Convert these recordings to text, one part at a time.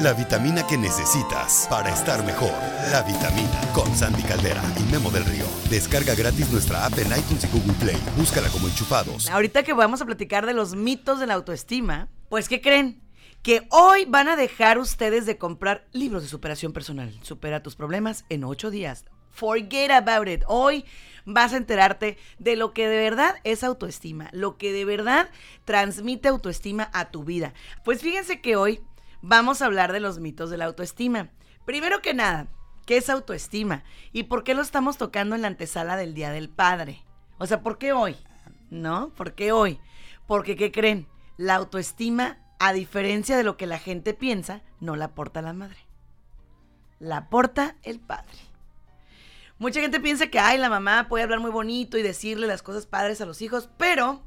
la vitamina que necesitas para estar mejor. La vitamina con Sandy Caldera y Memo del Río. Descarga gratis nuestra app en iTunes y Google Play. Búscala como enchufados. Ahorita que vamos a platicar de los mitos de la autoestima, pues ¿qué creen? Que hoy van a dejar ustedes de comprar libros de superación personal. Supera tus problemas en ocho días. Forget about it. Hoy vas a enterarte de lo que de verdad es autoestima, lo que de verdad transmite autoestima a tu vida. Pues fíjense que hoy vamos a hablar de los mitos de la autoestima. Primero que nada, ¿qué es autoestima? ¿Y por qué lo estamos tocando en la antesala del Día del Padre? O sea, ¿por qué hoy? ¿No? ¿Por qué hoy? Porque, ¿qué creen? La autoestima, a diferencia de lo que la gente piensa, no la aporta la madre. La aporta el padre. Mucha gente piensa que, ay, la mamá puede hablar muy bonito y decirle las cosas padres a los hijos, pero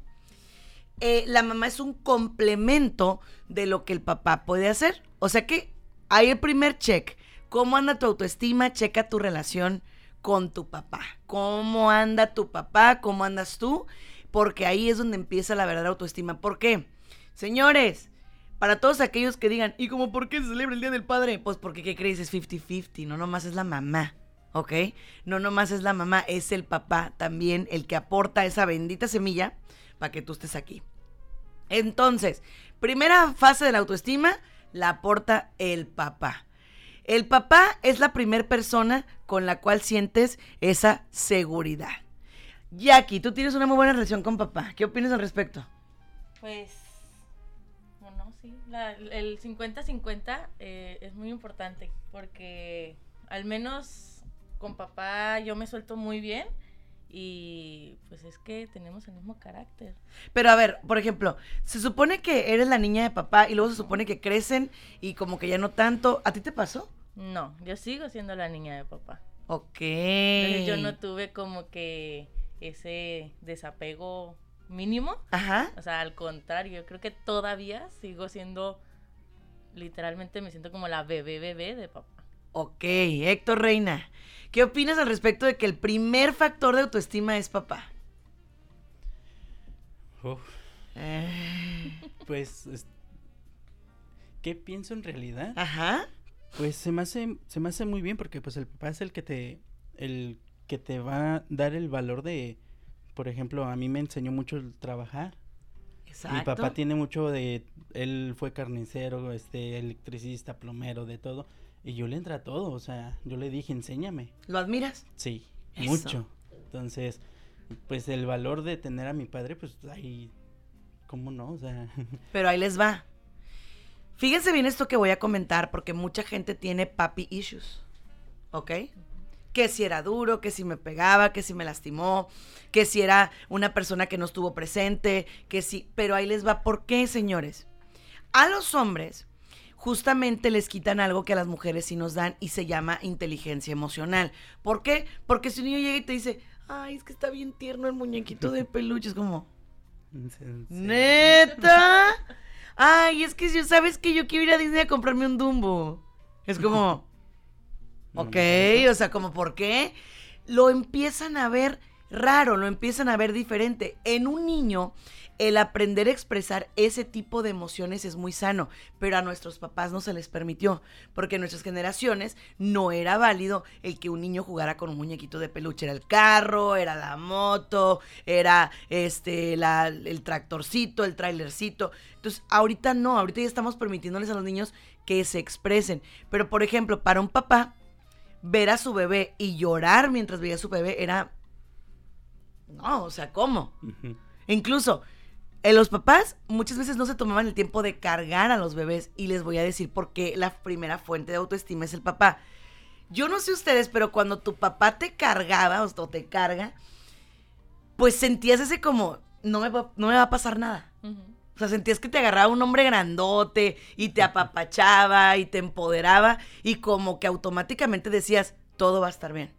eh, la mamá es un complemento de lo que el papá puede hacer. O sea que hay el primer check. ¿Cómo anda tu autoestima? Checa tu relación con tu papá. ¿Cómo anda tu papá? ¿Cómo andas tú? Porque ahí es donde empieza la verdadera autoestima. ¿Por qué? Señores, para todos aquellos que digan, ¿y cómo por qué se celebra el Día del Padre? Pues porque, ¿qué crees? Es 50-50, no nomás es la mamá. ¿ok? No nomás es la mamá, es el papá también el que aporta esa bendita semilla para que tú estés aquí. Entonces, primera fase de la autoestima la aporta el papá. El papá es la primera persona con la cual sientes esa seguridad. Jackie, tú tienes una muy buena relación con papá. ¿Qué opinas al respecto? Pues, bueno, sí, el 50-50 eh, es muy importante porque al menos con papá yo me suelto muy bien y pues es que tenemos el mismo carácter. Pero a ver, por ejemplo, se supone que eres la niña de papá y luego se supone que crecen y como que ya no tanto. ¿A ti te pasó? No, yo sigo siendo la niña de papá. Ok. yo no tuve como que ese desapego mínimo. Ajá. O sea, al contrario, yo creo que todavía sigo siendo, literalmente me siento como la bebé bebé de papá. Ok, Héctor Reina. ¿Qué opinas al respecto de que el primer factor de autoestima es papá? Eh. Pues, ¿qué pienso en realidad? Ajá. Pues se me hace, se me hace muy bien porque pues el papá es el que te, el que te va a dar el valor de, por ejemplo, a mí me enseñó mucho el trabajar. Exacto. Mi papá tiene mucho de, él fue carnicero, este, electricista, plomero, de todo. Y yo le entré a todo, o sea, yo le dije, enséñame. ¿Lo admiras? Sí, mucho. Entonces, pues el valor de tener a mi padre, pues ahí, ¿cómo no? O sea. Pero ahí les va. Fíjense bien esto que voy a comentar, porque mucha gente tiene papi issues, ¿ok? Que si era duro, que si me pegaba, que si me lastimó, que si era una persona que no estuvo presente, que si... Pero ahí les va, ¿por qué, señores? A los hombres justamente les quitan algo que a las mujeres sí nos dan y se llama inteligencia emocional. ¿Por qué? Porque si un niño llega y te dice, ay, es que está bien tierno el muñequito de peluche, es como, ¿neta? Ay, es que si sabes que yo quiero ir a Disney a comprarme un Dumbo. Es como, ok, o sea, como, ¿por qué? Lo empiezan a ver raro, lo empiezan a ver diferente. En un niño el aprender a expresar ese tipo de emociones es muy sano, pero a nuestros papás no se les permitió, porque en nuestras generaciones no era válido el que un niño jugara con un muñequito de peluche, era el carro, era la moto, era este el tractorcito, el trailercito. Entonces, ahorita no, ahorita ya estamos permitiéndoles a los niños que se expresen, pero por ejemplo, para un papá ver a su bebé y llorar mientras veía a su bebé era no, o sea, ¿cómo? Incluso eh, los papás muchas veces no se tomaban el tiempo de cargar a los bebés y les voy a decir por qué la primera fuente de autoestima es el papá. Yo no sé ustedes, pero cuando tu papá te cargaba o te carga, pues sentías ese como, no me va, no me va a pasar nada. O sea, sentías que te agarraba un hombre grandote y te apapachaba y te empoderaba y como que automáticamente decías, todo va a estar bien,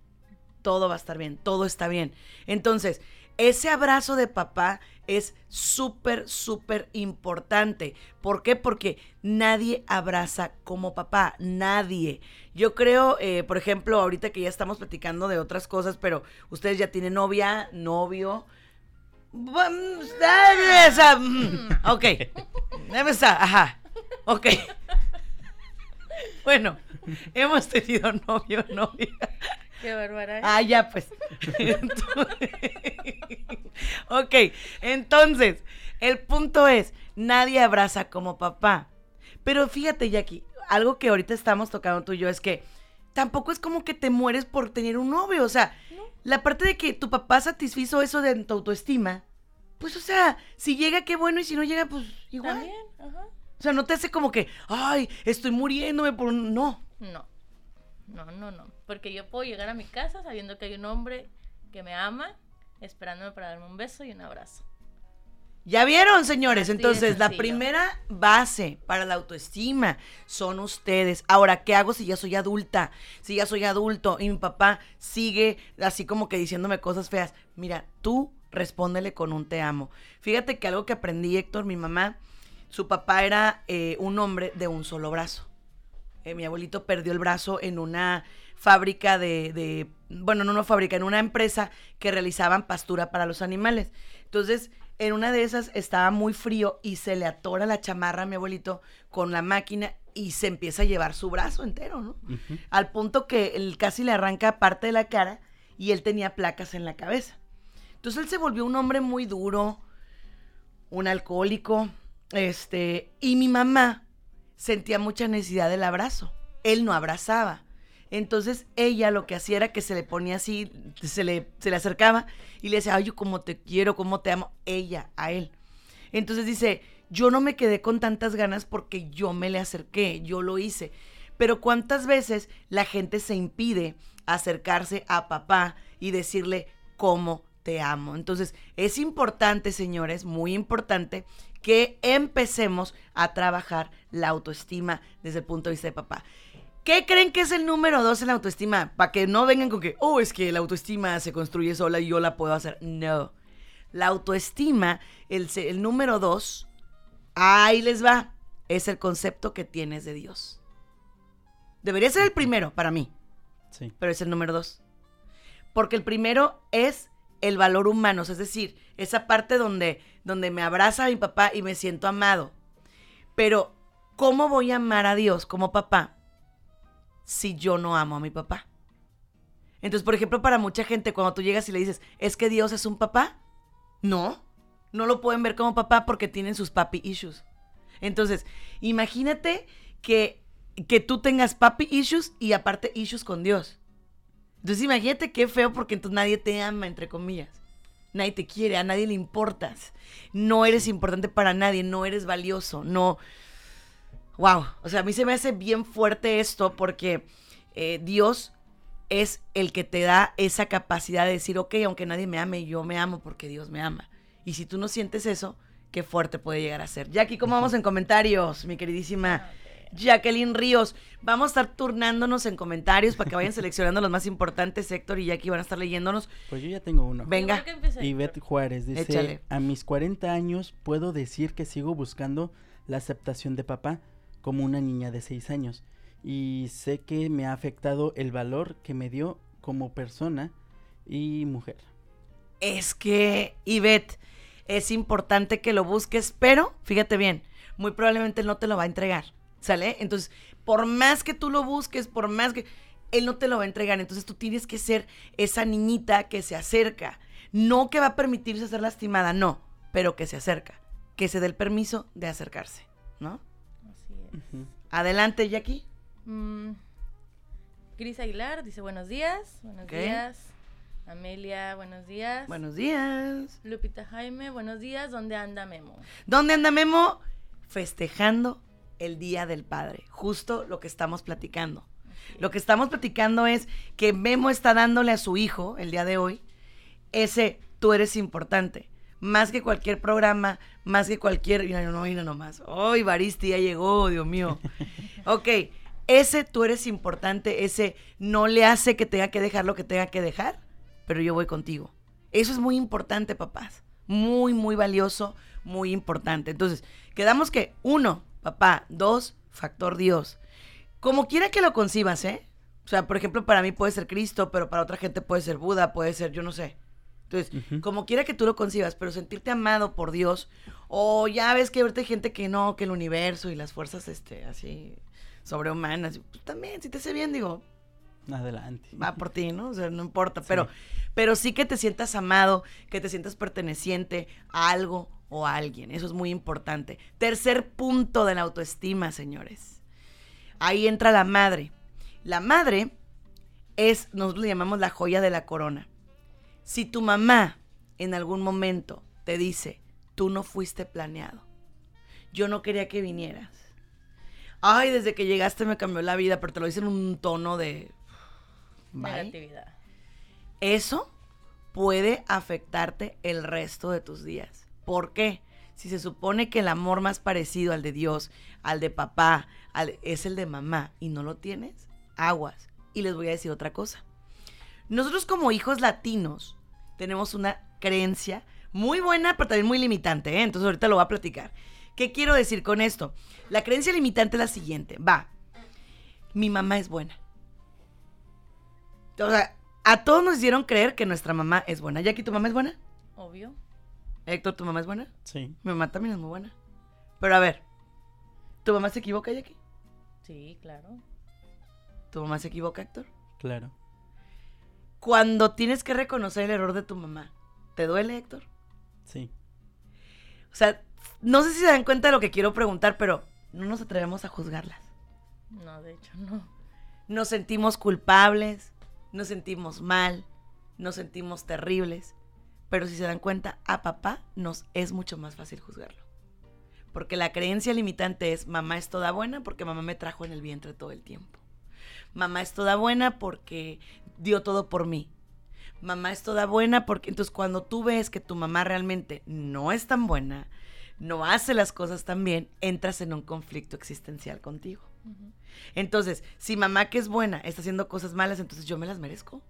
todo va a estar bien, todo está bien. Entonces, ese abrazo de papá es súper, súper importante. ¿Por qué? Porque nadie abraza como papá, nadie. Yo creo, eh, por ejemplo, ahorita que ya estamos platicando de otras cosas, pero ustedes ya tienen novia, novio. Mm, ok. Ajá. Ok. Bueno, hemos tenido novio, novia. Qué bárbara. Ah, ya pues. ok, entonces, el punto es, nadie abraza como papá. Pero fíjate, Jackie, algo que ahorita estamos tocando tú y yo es que tampoco es como que te mueres por tener un novio. O sea, la parte de que tu papá satisfizo eso de tu autoestima, pues, o sea, si llega, qué bueno, y si no llega, pues igual. También, ajá. O sea, no te hace como que, ay, estoy muriéndome por un... No. No. No, no, no. Porque yo puedo llegar a mi casa sabiendo que hay un hombre que me ama, esperándome para darme un beso y un abrazo. Ya vieron, señores. Entonces, la primera base para la autoestima son ustedes. Ahora, ¿qué hago si ya soy adulta? Si ya soy adulto y mi papá sigue así como que diciéndome cosas feas. Mira, tú respóndele con un te amo. Fíjate que algo que aprendí, Héctor, mi mamá, su papá era eh, un hombre de un solo brazo. Eh, mi abuelito perdió el brazo en una fábrica de, de, bueno, no una fábrica, en una empresa que realizaban pastura para los animales. Entonces, en una de esas estaba muy frío y se le atora la chamarra a mi abuelito con la máquina y se empieza a llevar su brazo entero, ¿no? Al punto que él casi le arranca parte de la cara y él tenía placas en la cabeza. Entonces él se volvió un hombre muy duro, un alcohólico, este, y mi mamá sentía mucha necesidad del abrazo. Él no abrazaba. Entonces ella lo que hacía era que se le ponía así, se le, se le acercaba y le decía, ay, yo cómo te quiero, cómo te amo, ella a él. Entonces dice, yo no me quedé con tantas ganas porque yo me le acerqué, yo lo hice. Pero cuántas veces la gente se impide acercarse a papá y decirle cómo te amo. Entonces es importante, señores, muy importante que empecemos a trabajar la autoestima desde el punto de vista de papá. ¿Qué creen que es el número dos en la autoestima? Para que no vengan con que, oh, es que la autoestima se construye sola y yo la puedo hacer. No. La autoestima, el, el número dos, ahí les va, es el concepto que tienes de Dios. Debería ser el primero para mí. Sí. Pero es el número dos. Porque el primero es el valor humano, es decir, esa parte donde, donde me abraza mi papá y me siento amado. Pero, ¿cómo voy a amar a Dios como papá si yo no amo a mi papá. Entonces, por ejemplo, para mucha gente, cuando tú llegas y le dices, ¿es que Dios es un papá? No, no lo pueden ver como papá porque tienen sus papi issues. Entonces, imagínate que, que tú tengas papi issues y aparte issues con Dios. Entonces, imagínate qué feo porque entonces nadie te ama, entre comillas. Nadie te quiere, a nadie le importas. No eres importante para nadie, no eres valioso, no wow, o sea, a mí se me hace bien fuerte esto porque eh, Dios es el que te da esa capacidad de decir, ok, aunque nadie me ame, yo me amo porque Dios me ama. Y si tú no sientes eso, qué fuerte puede llegar a ser. Jackie, ¿cómo vamos en comentarios, mi queridísima Jacqueline Ríos? Vamos a estar turnándonos en comentarios para que vayan seleccionando los más importantes. Héctor y Jackie van a estar leyéndonos. Pues yo ya tengo uno. Venga. Ivette Juárez dice, Échale. a mis 40 años puedo decir que sigo buscando la aceptación de papá como una niña de 6 años y sé que me ha afectado el valor que me dio como persona y mujer. Es que, Ivette, es importante que lo busques, pero fíjate bien, muy probablemente él no te lo va a entregar, ¿sale? Entonces, por más que tú lo busques, por más que él no te lo va a entregar, entonces tú tienes que ser esa niñita que se acerca, no que va a permitirse ser lastimada, no, pero que se acerca, que se dé el permiso de acercarse, ¿no? Adelante, Jackie. Mm, Cris Aguilar dice buenos días. Buenos días. Amelia, buenos días. Buenos días. Lupita Jaime, buenos días. ¿Dónde anda Memo? ¿Dónde anda Memo? Festejando el Día del Padre. Justo lo que estamos platicando. Lo que estamos platicando es que Memo está dándole a su hijo el día de hoy ese tú eres importante más que cualquier programa, más que cualquier. Mira, no, mira nomás. ¡Ay, Baristi ya llegó, Dios mío! ok, ese tú eres importante, ese no le hace que tenga que dejar lo que tenga que dejar, pero yo voy contigo. Eso es muy importante, papás. Muy, muy valioso, muy importante. Entonces, quedamos que uno, papá, dos, factor Dios. Como quiera que lo concibas, ¿eh? O sea, por ejemplo, para mí puede ser Cristo, pero para otra gente puede ser Buda, puede ser, yo no sé. Entonces, como quiera que tú lo concibas, pero sentirte amado por Dios, o ya ves que ahorita hay gente que no, que el universo y las fuerzas, este, así, sobrehumanas. Pues también, si te hace bien, digo. Adelante. Va por ti, ¿no? O sea, no importa. Pero, pero sí que te sientas amado, que te sientas perteneciente a algo o a alguien. Eso es muy importante. Tercer punto de la autoestima, señores. Ahí entra la madre. La madre es, nosotros le llamamos la joya de la corona. Si tu mamá en algún momento te dice, tú no fuiste planeado, yo no quería que vinieras. Ay, desde que llegaste me cambió la vida, pero te lo dice en un tono de... Negatividad. Eso puede afectarte el resto de tus días. ¿Por qué? Si se supone que el amor más parecido al de Dios, al de papá, es el de mamá y no lo tienes, aguas. Y les voy a decir otra cosa. Nosotros como hijos latinos tenemos una creencia muy buena, pero también muy limitante. ¿eh? Entonces ahorita lo voy a platicar. ¿Qué quiero decir con esto? La creencia limitante es la siguiente. Va, mi mamá es buena. O sea, a todos nos hicieron creer que nuestra mamá es buena. Jackie, ¿tu mamá es buena? Obvio. Héctor, ¿tu mamá es buena? Sí. Mi mamá también es muy buena. Pero a ver, ¿tu mamá se equivoca, Jackie? Sí, claro. ¿Tu mamá se equivoca, Héctor? Claro. Cuando tienes que reconocer el error de tu mamá, ¿te duele, Héctor? Sí. O sea, no sé si se dan cuenta de lo que quiero preguntar, pero no nos atrevemos a juzgarlas. No, de hecho, no. Nos sentimos culpables, nos sentimos mal, nos sentimos terribles, pero si se dan cuenta, a papá nos es mucho más fácil juzgarlo. Porque la creencia limitante es mamá es toda buena porque mamá me trajo en el vientre todo el tiempo. Mamá es toda buena porque dio todo por mí. Mamá es toda buena porque entonces cuando tú ves que tu mamá realmente no es tan buena, no hace las cosas tan bien, entras en un conflicto existencial contigo. Entonces, si mamá que es buena está haciendo cosas malas, entonces yo me las merezco.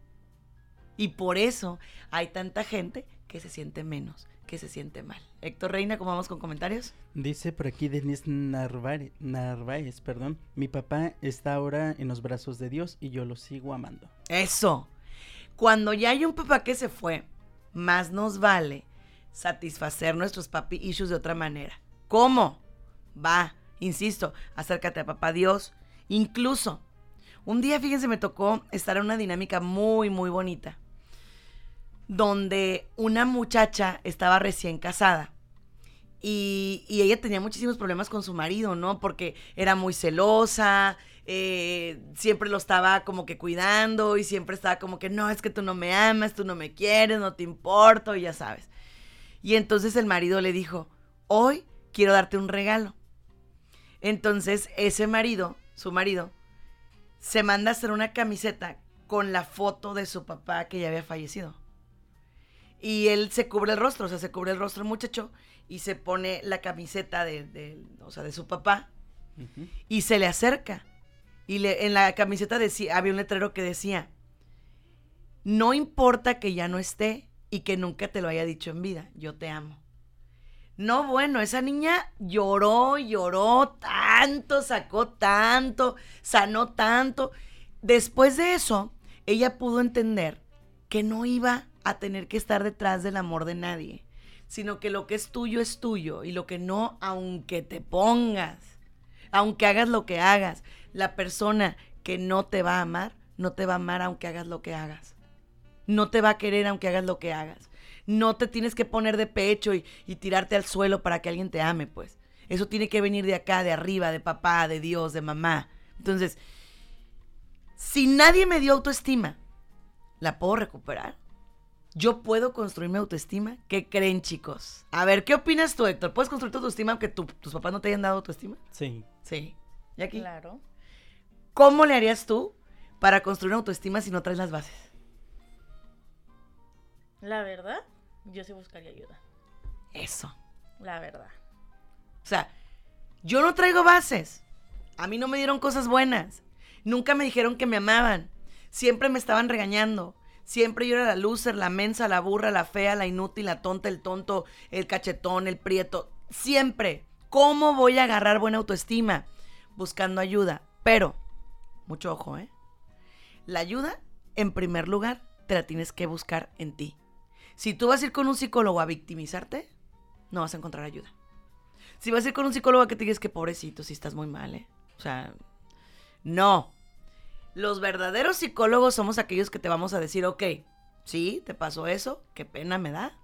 Y por eso hay tanta gente que se siente menos, que se siente mal. Héctor Reina, ¿cómo vamos con comentarios? Dice por aquí Denise Narváez, Narváez, perdón, mi papá está ahora en los brazos de Dios y yo lo sigo amando. Eso. Cuando ya hay un papá que se fue, más nos vale satisfacer nuestros papi issues de otra manera. ¿Cómo? Va, insisto, acércate a papá Dios. Incluso, un día, fíjense, me tocó estar en una dinámica muy, muy bonita, donde una muchacha estaba recién casada. Y, y, ella tenía muchísimos problemas con su marido, ¿no? Porque era muy celosa, eh, siempre lo estaba como que cuidando y siempre estaba como que, no, es que tú no me amas, tú no me quieres, no te importo, y ya sabes. Y entonces el marido le dijo, hoy quiero darte un regalo. Entonces ese marido, su marido, se manda a hacer una camiseta con la foto de su papá que ya había fallecido. Y él se cubre el rostro, o sea, se cubre el rostro el muchacho y se pone la camiseta de, o sea, de su papá y se le acerca. Y le, en la camiseta decía, había un letrero que decía, no importa que ya no esté, y que nunca te lo haya dicho en vida, yo te amo. No, bueno, esa niña lloró, lloró tanto, sacó tanto, sanó tanto. Después de eso, ella pudo entender que no iba a tener que estar detrás del amor de nadie, sino que lo que es tuyo es tuyo y lo que no, aunque te pongas, aunque hagas lo que hagas, la persona que no te va a amar, no te va a amar aunque hagas lo que hagas no te va a querer aunque hagas lo que hagas. No te tienes que poner de pecho y, tirarte al suelo para que alguien te ame, pues. Eso tiene que venir de acá, de arriba, de papá, de Dios, de mamá. Entonces, si nadie me dio autoestima, ¿la puedo recuperar? ¿Yo puedo construir mi autoestima? ¿Qué creen, chicos? A ver, ¿qué opinas tú, Héctor? ¿Puedes construir tu autoestima aunque tus papás no te hayan dado autoestima? Sí. Sí. ¿Y aquí? Claro. ¿Cómo le harías tú para construir una autoestima si no traes las bases? La verdad, yo sí buscaría ayuda. Eso. La verdad. O sea, yo no traigo bases. A mí no me dieron cosas buenas. Nunca me dijeron que me amaban. Siempre me estaban regañando. Siempre yo era la loser, la mensa, la burra, la fea, la inútil, la tonta, el tonto, el cachetón, el prieto. Siempre. ¿Cómo voy a agarrar buena autoestima? Buscando ayuda. Pero, mucho ojo, ¿eh? La ayuda, en primer lugar, te la tienes que buscar en ti. Si tú vas a ir con un psicólogo a victimizarte, no vas a encontrar ayuda. Si vas a ir con un psicólogo a que te digas que pobrecito, si estás muy mal, ¿eh? O sea, No. Los verdaderos psicólogos somos aquellos que te vamos a decir, ok, sí, te pasó eso, qué pena me da,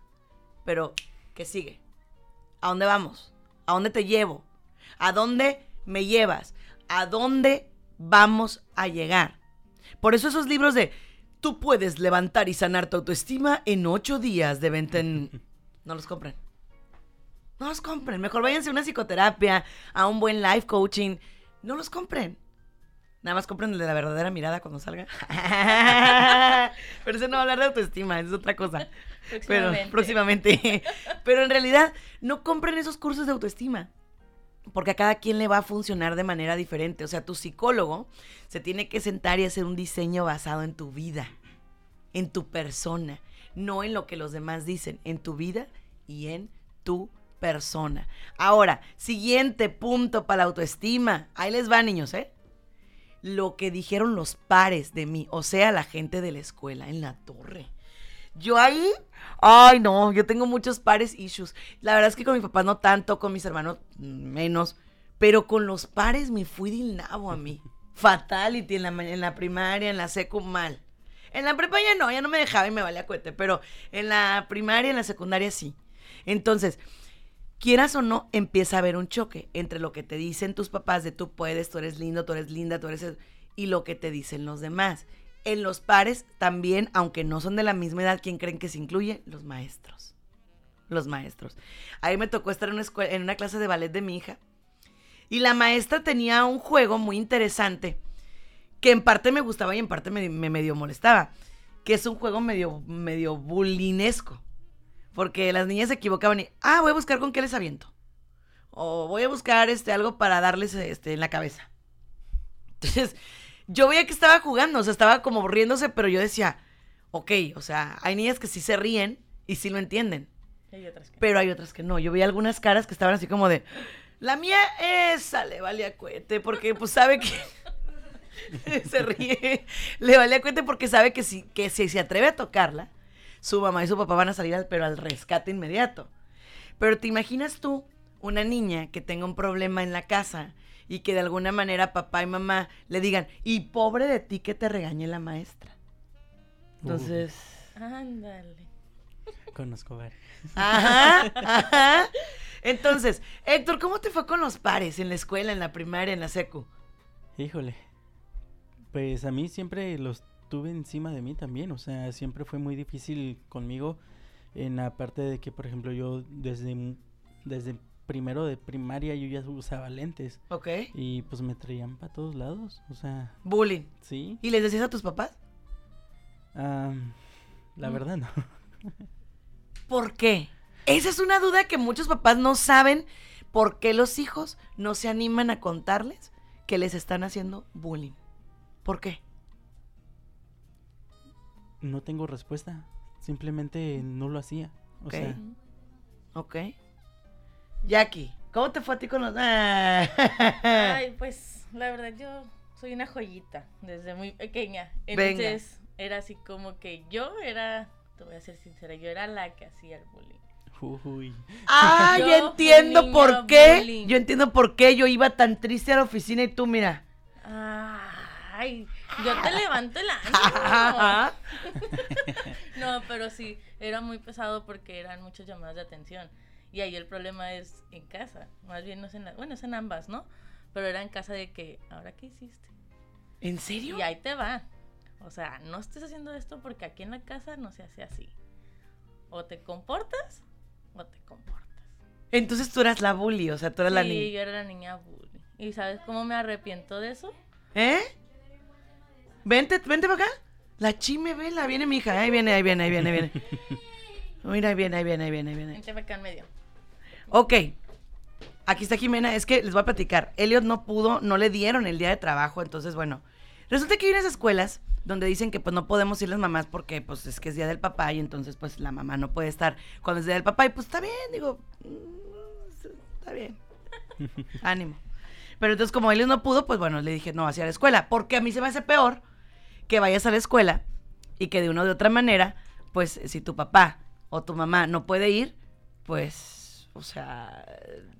pero ¿qué sigue? ¿A dónde vamos? ¿A dónde te llevo? ¿A dónde me llevas? ¿A dónde vamos a llegar? Por eso esos libros de tú puedes levantar y sanar tu autoestima en ocho días de venta en... No los compren. No los compren. Mejor váyanse a una psicoterapia, a un buen life coaching. No los compren. Nada más compren el de la verdadera mirada cuando salga. Pero ese no va a hablar de autoestima, es otra cosa. Próximamente. Pero, próximamente. Pero en realidad, no compren esos cursos de autoestima. Porque a cada quien le va a funcionar de manera diferente. O sea, tu psicólogo se tiene que sentar y hacer un diseño basado en tu vida, en tu persona, no en lo que los demás dicen, en tu vida y en tu persona. Ahora, siguiente punto para la autoestima. Ahí les va, niños, ¿eh? Lo que dijeron los pares de mí, o sea, la gente de la escuela en la torre. Yo ahí, ay no, yo tengo muchos pares issues. La verdad es que con mi papá no tanto, con mis hermanos menos, pero con los pares me fui del nabo a mí. Fatality en la, en la primaria, en la secu mal. En la prepa ya no, ya no me dejaba y me valía cuete, pero en la primaria, en la secundaria sí. Entonces, quieras o no, empieza a haber un choque entre lo que te dicen tus papás de tú puedes, tú eres lindo, tú eres linda, tú eres... y lo que te dicen los demás. En los pares también, aunque no son de la misma edad, ¿quién creen que se incluye? Los maestros. Los maestros. Ahí me tocó estar en una, en una clase de ballet de mi hija. Y la maestra tenía un juego muy interesante que en parte me gustaba y en parte me, medio molestaba. Que es un juego medio, medio bulinesco. Porque las niñas se equivocaban y, ah, voy a buscar con qué les aviento. O voy a buscar este, algo para darles este, en la cabeza. Entonces, yo veía que estaba jugando, o sea, estaba como riéndose, pero yo decía, ok, o sea, hay niñas que sí se ríen y sí lo entienden. Hay otras que pero hay otras que no. Yo veía algunas caras que estaban así como de, la mía esa le vale a cuete, porque pues sabe que... se ríe. Le vale a cuete porque sabe que si, que si se atreve a tocarla, su mamá y su papá van a salir al, pero al rescate inmediato. Pero te imaginas tú una niña que tenga un problema en la casa y que de alguna manera papá y mamá le digan, y pobre de ti que te regañe la maestra. Entonces... Ándale. Conozco varios. Ajá, ajá. Entonces, Héctor, ¿cómo te fue con los pares en la escuela, en la primaria, en la secu? Híjole. Pues a mí siempre los tuve encima de mí también, o sea, siempre fue muy difícil conmigo en la parte de que, por ejemplo, yo desde, desde primero de primaria yo ya usaba lentes. Ok. Y pues me traían para todos lados, o sea. Bullying. Sí. ¿Y les decías a tus papás? la mm. verdad no. ¿Por qué? Esa es una duda que muchos papás no saben por qué los hijos no se animan a contarles que les están haciendo bullying. ¿Por qué? No tengo respuesta. Simplemente no lo hacía. O sea. Ok. Jackie, ¿cómo te fue a ti con los.? Ay, pues la verdad yo soy una joyita desde muy pequeña. Entonces era así como que yo era, te voy a ser sincera, yo era la que hacía el bullying. Uy. Ah, yo, entiendo por qué. Yo entiendo por qué yo iba tan triste a la oficina y tú, mira. Ay, yo te levanto el ánimo. no, pero sí, era muy pesado porque eran muchas llamadas de atención. Y ahí el problema es en casa, más bien no es en la, bueno, es en ambas, ¿no? Pero era en casa de que, ¿ahora qué hiciste? ¿En serio? Y ahí te va. O sea, no estés haciendo esto porque aquí en la casa no se hace así. O te comportas o te comportas. Entonces tú eras la bully, o sea, tú eras la niña. Sí, yo era la niña bully. ¿Y sabes cómo me arrepiento de eso? ¿Eh? Vente, vente para acá. La chime vela, viene mi hija. Ahí viene, ahí viene, ahí viene, ahí viene. Mira, ahí viene, ahí viene, ahí viene, ahí viene. Vente acá en medio. Ok. Aquí está Jimena. Es que les voy a platicar. Elliot no pudo, no le dieron el día de trabajo. Entonces, bueno. Resulta que hay unas escuelas donde dicen que pues no podemos ir las mamás porque pues es que es día del papá y entonces pues la mamá no puede estar cuando es día del papá y pues está bien, digo, mm, está bien. Ánimo. Pero entonces como él no pudo, pues bueno, le dije, no, hacia la escuela, porque a mí se me hace peor que vayas a la escuela y que de una o de otra manera, pues si tu papá o tu mamá no puede ir, pues, o sea,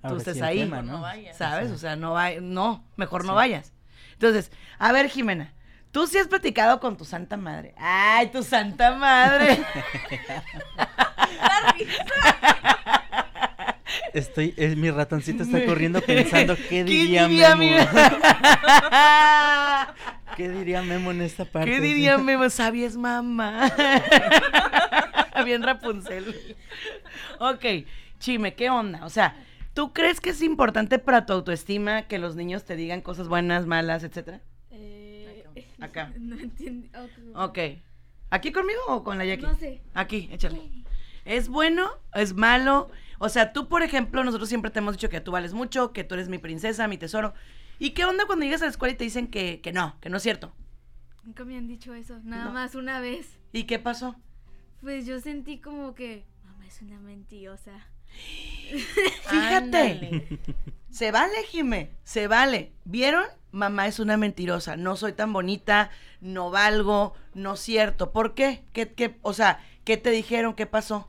tú estés ahí, ¿no? vayas. ¿sabes? O sea, no, va, no, mejor no vayas. Entonces, a ver, Jimena, tú sí has platicado con tu santa madre. Ay, tu santa madre. Estoy, es, mi ratoncito está corriendo pensando qué diría, Memo. ¿Qué diría Memo en esta parte? ¿Qué diría Memo? Sabies mamá. Bien Rapunzel. Ok, Chime, ¿qué onda? O sea, ¿tú crees que es importante para tu autoestima que los niños te digan cosas buenas, malas, etcétera? Eh, Acá. No entiendo. Ok. ¿Aquí conmigo o con la Jackie? No sé. Aquí, échale. ¿Es bueno? ¿Es malo? O sea, tú, por ejemplo, nosotros siempre te hemos dicho que tú vales mucho, que tú eres mi princesa, mi tesoro. ¿Y qué onda cuando llegas a la escuela y te dicen que, que no, que no es cierto? Nunca me han dicho eso, nada No. más una vez. ¿Y qué pasó? Pues yo sentí como que mamá es una mentirosa. Fíjate. Se vale, Jime, se vale. ¿Vieron? Mamá es una mentirosa. No soy tan bonita, no valgo, no es cierto. ¿Por qué? ¿Qué, qué? O sea, ¿qué te dijeron? ¿Qué pasó?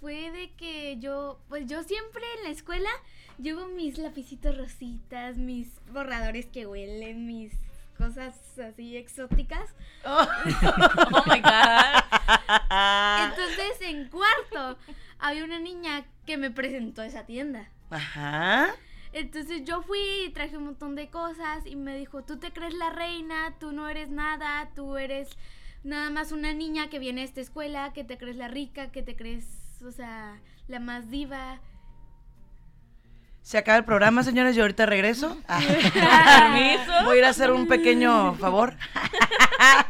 Fue de que yo, pues yo siempre en la escuela llevo mis lapicitos rositas, mis borradores que huelen, mis cosas así exóticas. Oh my God. Entonces en cuarto había una niña que me presentó esa tienda. Ajá. Entonces yo fui y traje un montón de cosas y me dijo, tú te crees la reina, tú no eres nada, tú eres nada más una niña que viene a esta escuela, que te crees la rica, que te crees, o sea, la más diva. Se acaba el programa, señores, y ahorita regreso. Permiso. Voy a ir a hacer un pequeño favor.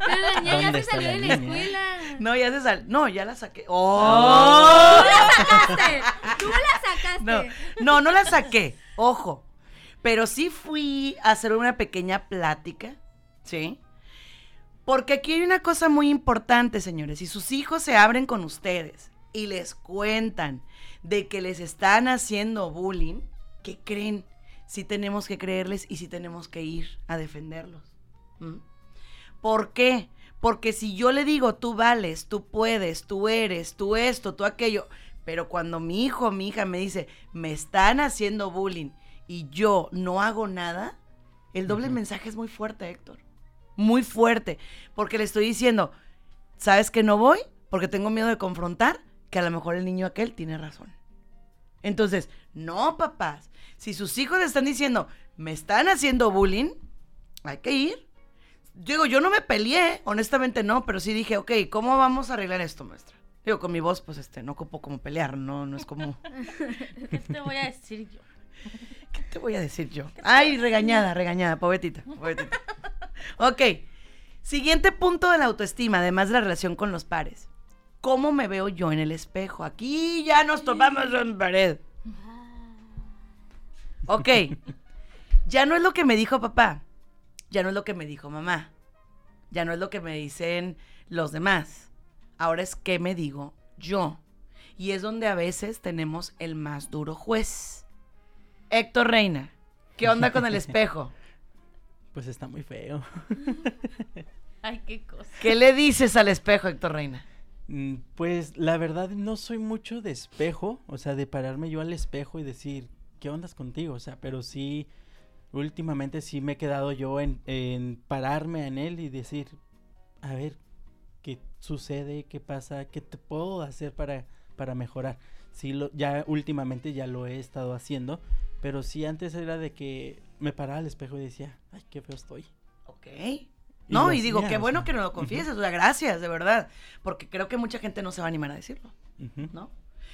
Pero la niña ya ¿Dónde se está salió la de la niña? escuela. No, ya se sal. No, ya la saqué. ¡Oh! ¡Tú la sacaste! ¡Tú la sacaste! No, no, no la saqué. Ojo. Pero sí fui a hacer una pequeña plática. ¿Sí? Porque aquí hay una cosa muy importante, señores. Si sus hijos se abren con ustedes y les cuentan de que les están haciendo bullying, ¿qué creen? Sí tenemos que creerles y sí tenemos que ir a defenderlos. ¿Mm? ¿Por qué? Porque si yo le digo, tú vales, tú puedes, tú eres, tú esto, tú aquello, pero cuando mi hijo o mi hija me dice, me están haciendo bullying y yo no hago nada, el doble mensaje es muy fuerte, Héctor. Muy fuerte. Porque le estoy diciendo, ¿sabes que no voy? Porque tengo miedo de confrontar que a lo mejor el niño aquel tiene razón. Entonces, no, papás. Si sus hijos le están diciendo, me están haciendo bullying, hay que ir. Digo, yo no me peleé, honestamente no, pero sí dije, ok, ¿cómo vamos a arreglar esto, maestra? Digo, con mi voz, pues este, no ocupo como pelear, no, no es como, ¿Qué te voy a decir yo? ¿qué te voy a decir yo? Ay, regañada, regañada, pobretita, pobretita. Ok, siguiente punto de la autoestima, además de la relación con los pares. ¿Cómo me veo yo en el espejo? Aquí ya nos topamos en pared. Ok, ya no es lo que me dijo papá, ya no es lo que me dijo mamá, ya no es lo que me dicen los demás, ahora es qué me digo yo. Y es donde a veces tenemos el más duro juez. Héctor Reina, ¿qué onda con el espejo? Pues está muy feo. Ay, qué cosa. ¿Qué le dices al espejo, Héctor Reina? Mm, Pues la verdad no soy mucho de espejo, o sea, de pararme yo al espejo y decir, ¿qué ondas contigo? O sea, pero sí, últimamente sí me he quedado yo en, en pararme en él y decir, a ver, ¿qué sucede? ¿Qué pasa? ¿Qué te puedo hacer para, para mejorar? Sí, lo, ya últimamente ya lo he estado haciendo, pero sí antes era de que me paraba al espejo y decía, ay, qué feo estoy. Ok. No, y digo, qué bueno que nos lo confieses, o sea, gracias, de verdad, porque creo que mucha gente no se va a animar a decirlo. ¿no?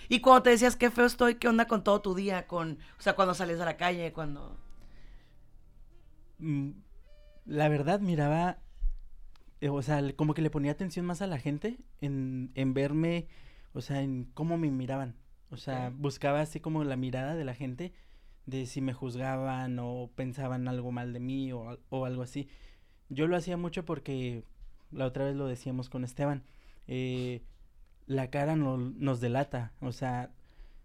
Y cuando te decías qué feo estoy, ¿qué onda con todo tu día? Con, o sea, cuando sales a la calle, cuando... Mm, la verdad miraba, eh, o sea, como que le ponía atención más a la gente en, en verme, o sea, en cómo me miraban. O sea, buscaba así como la mirada de la gente de si me juzgaban o pensaban algo mal de mí o, o algo así. Yo lo hacía mucho porque la otra vez lo decíamos con Esteban, eh, la cara no- nos delata, o sea,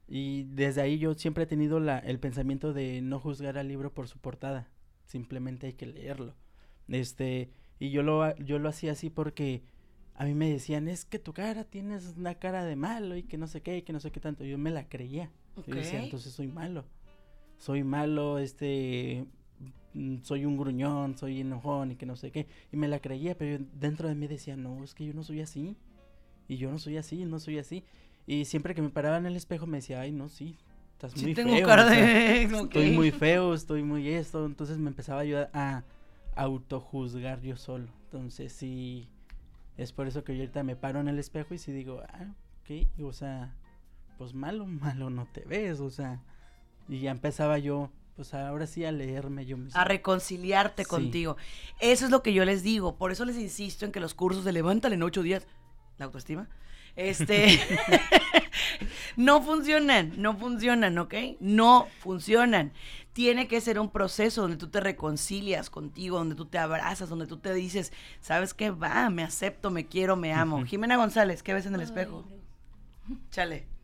y desde ahí yo siempre he tenido la, el pensamiento de no juzgar al libro por su portada, simplemente hay que leerlo. Este, y yo lo, yo lo hacía así porque a mí me decían, es que tu cara tienes una cara de malo y que no sé qué, y que no sé qué tanto. Yo me la creía. Yo decía, entonces soy malo. Soy malo, este, soy un gruñón, soy enojón y que no sé qué. Y me la creía, pero dentro de mí decía, no, es que yo no soy así. Y yo no soy así, no soy así. Y siempre que me paraba en el espejo me decía, ay, no, sí, estás muy tengo feo. Cara de... Estoy muy feo, estoy muy esto. Entonces me empezaba a ayudar a autojuzgar yo solo. Entonces sí, es por eso que yo ahorita me paro en el espejo y sí digo, ah, ok, o sea, pues malo, malo no te ves, o sea. Y ya empezaba yo pues ahora sí a leerme yo mismo. A reconciliarte contigo. Eso es lo que yo les digo. Por eso les insisto en que los cursos de Levántale en ocho días, la autoestima, este, no funcionan, no funcionan, ¿ok? No funcionan. Tiene que ser un proceso donde tú te reconcilias contigo, donde tú te abrazas, donde tú te dices, ¿sabes qué? Va, me acepto, me quiero, me amo. Jimena González, ¿qué ves en el espejo? Chale.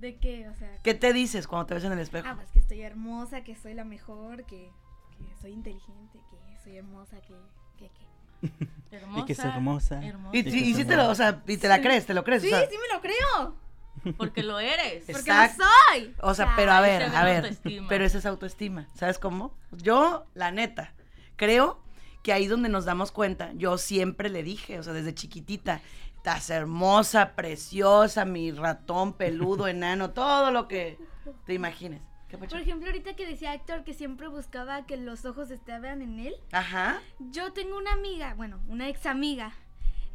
¿De qué? O sea. ¿Qué te dices cuando te ves en el espejo? Ah, pues que estoy hermosa, que soy la mejor, que, que soy inteligente, que soy hermosa, que, que, que. Hermosa, y que es hermosa. Y, y, si te lo, o sea, y te la crees, te lo crees. Sí, o sea, sí me lo creo. Porque lo eres. Porque lo soy. O sea, pero a ver, a ver. Pero esa es autoestima. ¿Sabes cómo? Yo, la neta, creo que ahí donde nos damos cuenta, yo siempre le dije, o sea, desde chiquitita, Estás hermosa, preciosa, mi ratón peludo, enano, todo lo que te imagines. Por ejemplo, ahorita que decía Héctor que siempre buscaba que los ojos estaban en él. Ajá. Yo tengo una amiga, bueno, una ex amiga,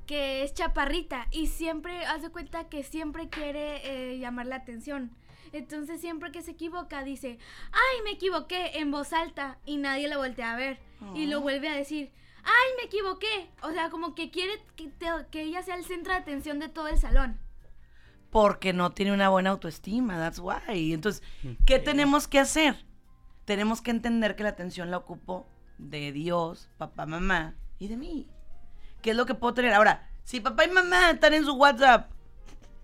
que es chaparrita y siempre hace cuenta que siempre quiere eh, llamar la atención. Entonces siempre que se equivoca dice, ay, me equivoqué en voz alta y nadie la voltea a ver. Y lo vuelve a decir, ay, me equivoqué. O sea, como que quiere que, ella sea el centro de atención de todo el salón. Porque no tiene una buena autoestima, that's why. Entonces, ¿qué tenemos que hacer? Tenemos que entender que la atención la ocupo de Dios, papá, mamá y de mí. ¿Qué es lo que puedo tener? Ahora, si papá y mamá están en su WhatsApp,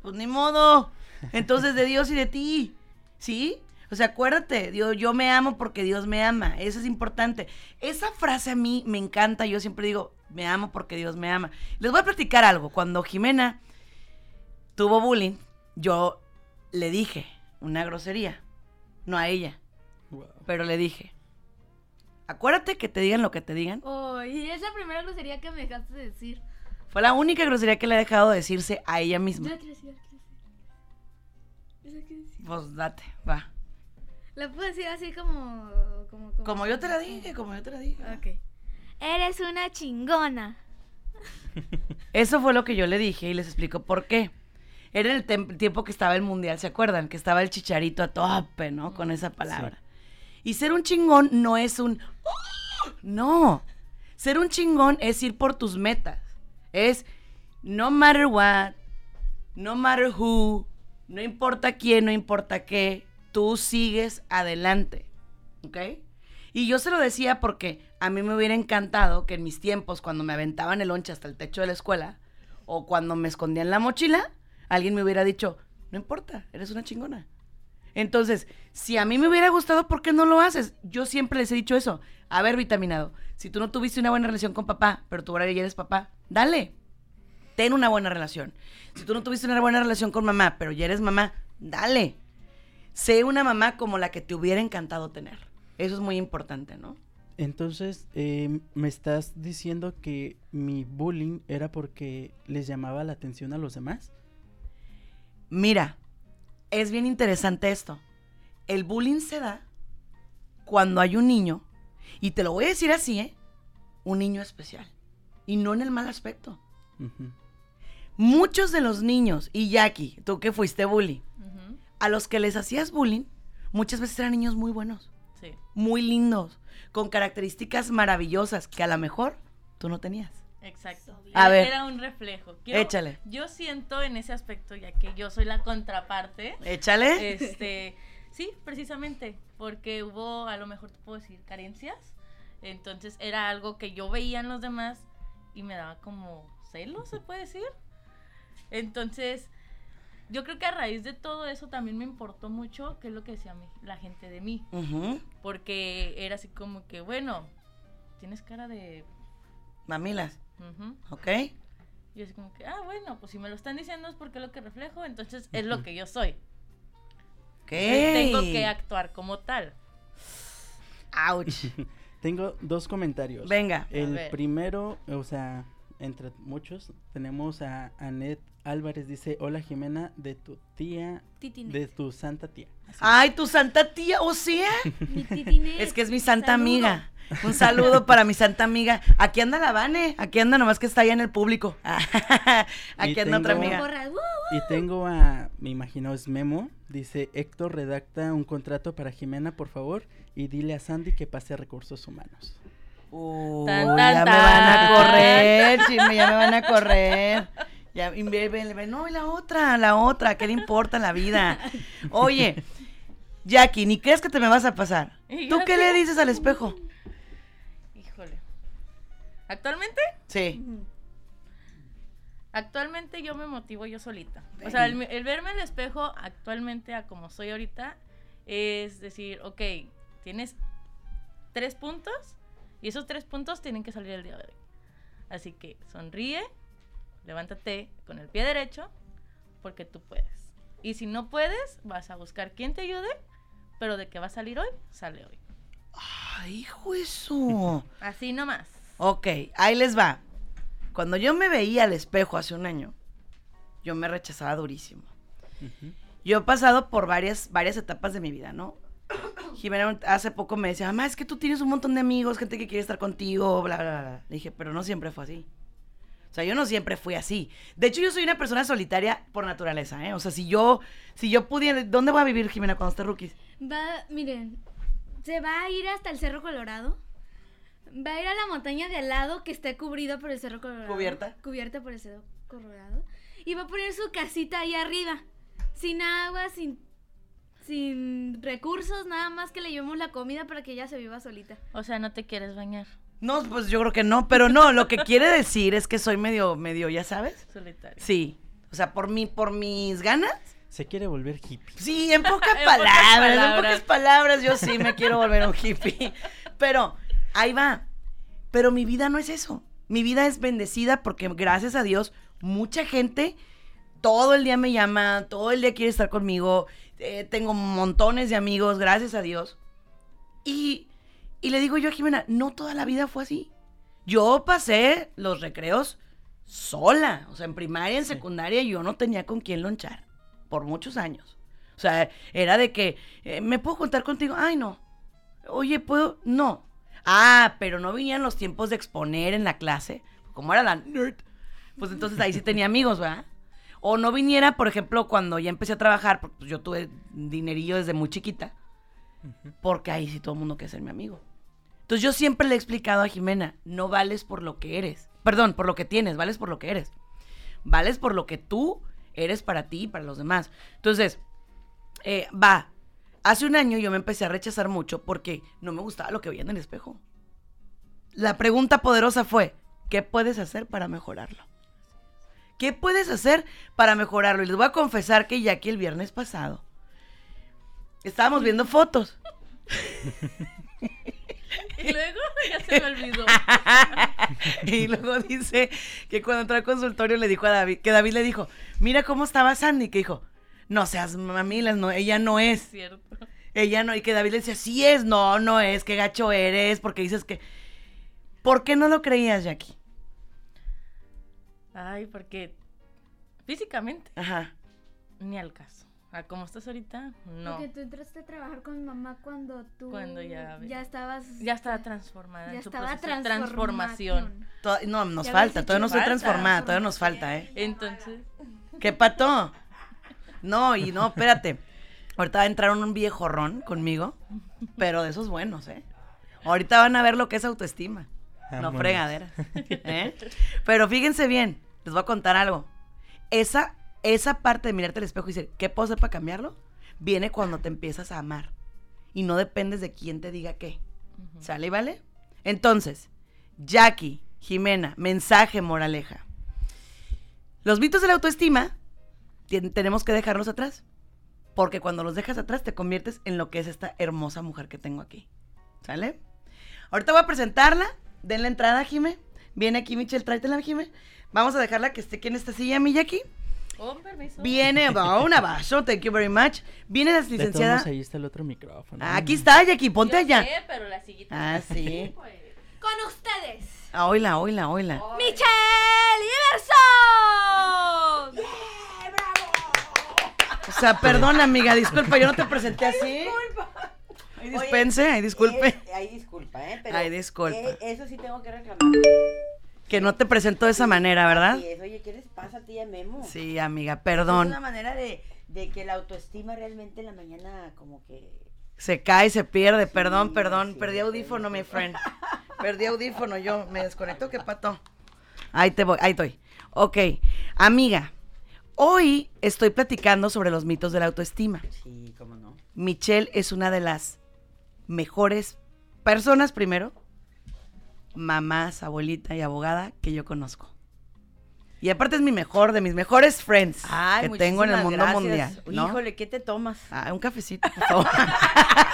pues ni modo. Entonces, de Dios y de ti. ¿Sí? O sea, acuérdate, Dios, yo me amo porque Dios me ama. Eso es importante. Esa frase a mí me encanta. Yo siempre digo, me amo porque Dios me ama. Les voy a platicar algo. Cuando Jimena tuvo bullying, yo le dije una grosería. No a ella. Pero le dije. Acuérdate que te digan lo que te digan. Oh, y es la primera grosería que me dejaste de decir. Fue la única grosería que le he dejado de decirse a ella misma. Yo Pues date, va. La puedo decir así como como, yo te la dije, como yo te la dije. Ok. Eres una chingona. Eso fue lo que yo le dije y les explico por qué. Era el tiempo que estaba el mundial, ¿se acuerdan? Que estaba el chicharito a tope, ¿no? Con esa palabra. Y ser un chingón no es un... No. Ser un chingón es ir por tus metas. Es no matter what, no matter who, no importa quién, no importa qué, tú sigues adelante, ¿ok? Y yo se lo decía porque a mí me hubiera encantado que en mis tiempos, cuando me aventaban el lonche hasta el techo de la escuela, o cuando me escondía en la mochila, alguien me hubiera dicho, no importa, eres una chingona. Entonces, si a mí me hubiera gustado, ¿por qué no lo haces? Yo siempre les he dicho eso. A ver, vitaminado, si tú no tuviste una buena relación con papá, pero tú ahora ya eres papá, dale. Ten una buena relación. Si tú no tuviste una buena relación con mamá, pero ya eres mamá, dale sé una mamá como la que te hubiera encantado tener. Eso es muy importante, ¿no? Entonces, eh, me estás diciendo que mi bullying era porque les llamaba la atención a los demás. Mira, es bien interesante esto. El bullying se da cuando hay un niño, y te lo voy a decir así, ¿eh? Un niño especial. Y no en el mal aspecto. Muchos de los niños, y Jackie, tú que fuiste bully, a los que les hacías bullying, muchas veces eran niños muy buenos. Sí. Muy lindos, con características maravillosas que a lo mejor tú no tenías. Exacto. A ver. Era un reflejo. échale. Yo siento en ese aspecto, ya que yo soy la contraparte. Échale. Este, sí, precisamente, porque hubo, a lo mejor te puedo decir, carencias. Entonces era algo que yo veía en los demás y me daba como celos, se puede decir. Entonces, yo creo que a raíz de todo eso también me importó mucho qué es lo que decía la gente de mí. Porque era así como que, bueno, tienes cara de... Mamilas. Ok. Y así como que, ah, bueno, pues si me lo están diciendo es porque es lo que reflejo, entonces es lo que yo soy. ¿Qué? tengo que actuar como tal. Ouch. Tengo dos comentarios. Venga. El primero, o sea, entre muchos, tenemos a Anet Álvarez, dice, hola Jimena, de tu tía, de tu santa tía. Ay, tu santa tía, o sea. es que es mi santa amiga. Un saludo para mi santa amiga. Aquí anda la Vane, aquí anda nomás que está allá en el público. aquí anda otra amiga. Y tengo a, me imagino es Memo, dice Héctor, redacta un contrato para Jimena, por favor, y dile a Sandy que pase a recursos humanos. Uh, ya me van a correr, chisme, ya me van a correr. Ya, y no, y la otra, la otra, ¿qué le importa la vida? Oye, Jackie, ni crees que te me vas a pasar. ¿Tú qué le dices al espejo? Híjole. ¿Actualmente? Sí. Actualmente yo me motivo yo solita. O sea, el, el, verme al espejo actualmente a como soy ahorita es decir, ok, tienes tres puntos y esos tres puntos tienen que salir el día de hoy. Así que sonríe, levántate con el pie derecho, porque tú puedes. Y si no puedes, vas a buscar quien te ayude, pero de que va a salir hoy, sale hoy. ¡Ay, hijo eso! Así nomás. Ok, ahí les va. Cuando yo me veía al espejo hace un año, yo me rechazaba durísimo. Yo he pasado por varias, varias etapas de mi vida, ¿no? Jimena hace poco me decía, mamá, es que tú tienes un montón de amigos, gente que quiere estar contigo, bla, bla, bla. Le dije, pero no siempre fue así. O sea, yo no siempre fui así. De hecho, yo soy una persona solitaria por naturaleza, ¿eh? O sea, si yo, si yo pudiera, ¿dónde va a vivir Jimena cuando esté rookies? Va, miren, se va a ir hasta el Cerro Colorado. Va a ir a la montaña de al lado que está cubrido por el Cerro Colorado. ¿Cubierta? Cubierta por el Cerro Colorado. Y va a poner su casita ahí arriba. Sin agua, sin sin recursos, nada más que le llevemos la comida para que ella se viva solita. O sea, no te quieres bañar. No, pues yo creo que no, pero no, lo que quiere decir es que soy medio, medio, ya sabes. Solitario. Sí. O sea, por mi, por mis ganas. Se quiere volver hippie. Sí, en pocas palabras, en pocas palabras yo sí me quiero volver un hippie. Pero, ahí va. Pero mi vida no es eso. Mi vida es bendecida porque gracias a Dios, mucha gente todo el día me llama, todo el día quiere estar conmigo. Eh, tengo montones de amigos, gracias a Dios. Y, le digo yo a Jimena, no toda la vida fue así. Yo pasé los recreos sola. O sea, en primaria, en secundaria, yo no tenía con quién lonchar. Por muchos años. O sea, era de que, eh, ¿me puedo contar contigo? Ay, no. Oye, ¿puedo? No. Ah, pero no venían los tiempos de exponer en la clase. Como era la nerd. Pues entonces ahí sí tenía amigos, ¿verdad? O no viniera, por ejemplo, cuando ya empecé a trabajar, pues yo tuve dinerillo desde muy chiquita, porque ahí sí todo el mundo quiere ser mi amigo. Entonces yo siempre le he explicado a Jimena, no vales por lo que eres. Perdón, por lo que tienes, vales por lo que eres. Vales por lo que tú eres para ti y para los demás. Entonces, eh, va. Hace un año yo me empecé a rechazar mucho porque no me gustaba lo que veía en el espejo. La pregunta poderosa fue, ¿qué puedes hacer para mejorarlo? ¿Qué puedes hacer para mejorarlo? Y les voy a confesar que ya que el viernes pasado estábamos viendo fotos. y luego ya se me olvidó. y luego dice que cuando entró al consultorio le dijo a David, que David le dijo, mira cómo estaba Sandy, que dijo, no seas mamilas, no, ella no es. Cierto. Ella no, y que David le decía, sí es, no, no es, qué gacho eres, porque dices que... ¿Por qué no lo creías, Jackie? Ay, porque físicamente. Ajá. Ni al caso. A como estás ahorita, no. Porque tú entraste a trabajar con mi mamá cuando tú cuando ya, ya estabas ya estaba transformada ya en su estaba transformación. no, nos falta, todavía no estoy transformada, todavía nos falta, ¿eh? Entonces, ¿qué pato? No, y no, espérate. Ahorita va a entrar un viejo ron conmigo, pero de esos buenos, ¿eh? Ahorita van a ver lo que es autoestima. No fregadera. ¿eh? Pero fíjense bien, les voy a contar algo. Esa, esa parte de mirarte al espejo y decir, ¿qué puedo hacer para cambiarlo? Viene cuando te empiezas a amar. Y no dependes de quién te diga qué. ¿Sale y vale? Entonces, Jackie, Jimena, mensaje, moraleja. Los mitos de la autoestima tenemos que dejarlos atrás. Porque cuando los dejas atrás te conviertes en lo que es esta hermosa mujer que tengo aquí. ¿Sale? Ahorita voy a presentarla Den la entrada, Jime. Viene aquí Michelle, tráetela, Jime. Vamos a dejarla que esté aquí en esta silla, mi Jackie. Oh, permiso. Viene, oh, un abrazo, thank you very much. Viene la licenciada. ahí está el otro micrófono. Ah, aquí está, Jackie, ponte Yo allá. sé, pero la sillita Ah, está sí. pues. Con ustedes, Ah, oíla, oíla, oíla. Michelle Iverson. O sea, perdón, amiga, disculpa, yo no te presenté así. Ay, dispense, ay, disculpe. Eh, ay, disculpa, ¿eh? Pero, Ay, disculpa. eh, eso sí tengo que reclamar. Que no te presentó de esa manera, ¿verdad? Sí, es, oye, ¿qué les pasa a ti a Memo? Sí, amiga, Es perdón. una manera de, de que la autoestima realmente en la mañana como que... Se cae, se pierde, perdón, perdón. sí, Perdí audífono, sí. mi friend. Perdí audífono, yo me desconecto, ¿qué pato? Ahí te voy, ahí estoy. Ok, amiga, hoy estoy platicando sobre los mitos de la autoestima. Sí, cómo no. Michelle es una de las mejores personas, primero, mamás, abuelita y abogada que yo conozco. Y aparte es mi mejor, de mis mejores friends Ay, que tengo en el mundo mundial. Híjole, ¿qué te tomas? Ah, un cafecito, por favor.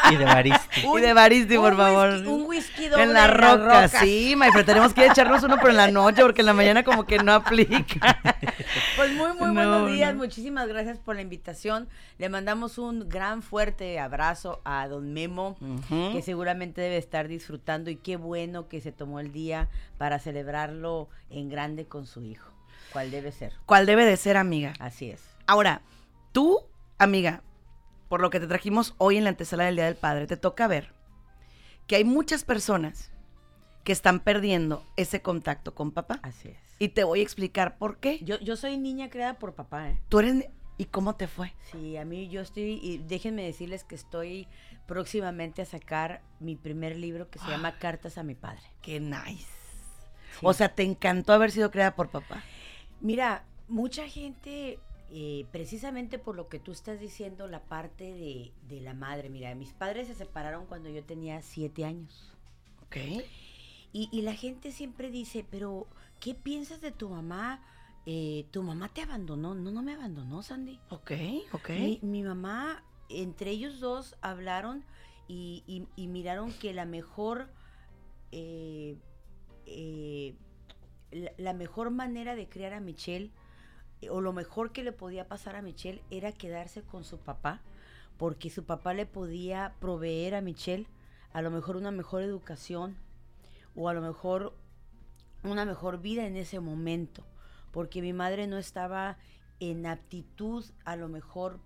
Y de Baristi. y de Baristi, por Un favor. whisky- un whisky doble En la en las roca, rocas. sí, Mayfre, tenemos que echarnos uno, pero en la noche, porque en la mañana como que no aplica. Pues muy, muy No, buenos días. no. Muchísimas gracias por la invitación. Le mandamos un gran fuerte abrazo a don Memo, que seguramente debe estar disfrutando. Y qué bueno que se tomó el día para celebrarlo en grande con su hijo. ¿Cuál debe ser? ¿Cuál debe de ser, amiga? Así es. Ahora, tú, amiga, por lo que te trajimos hoy en la antesala del Día del Padre, te toca ver que hay muchas personas que están perdiendo ese contacto con papá. Así es. Y te voy a explicar por qué. Yo, yo soy niña creada por papá, ¿eh? Tú eres... ¿Y cómo te fue? Sí, a mí yo estoy, y déjenme decirles que estoy próximamente a sacar mi primer libro que se llama Cartas a mi padre. Qué nice. Sí. O sea, te encantó haber sido creada por papá. Mira, mucha gente, eh, precisamente por lo que tú estás diciendo, la parte de, de la madre, mira, mis padres se separaron cuando yo tenía siete años. Ok. Y, y la gente siempre dice, pero, ¿qué piensas de tu mamá? Eh, ¿Tu mamá te abandonó? No, no me abandonó, Sandy. Ok, ok. Mi, mi mamá, entre ellos dos, hablaron y, y- y miraron que la mejor, eh, eh, la, mejor manera de criar a Michelle, eh, o lo mejor que le podía pasar a Michelle, era quedarse con su papá, porque su papá le podía proveer a Michelle a lo mejor una mejor educación, o a lo mejor una mejor vida en ese momento, porque mi madre no estaba en aptitud a lo mejor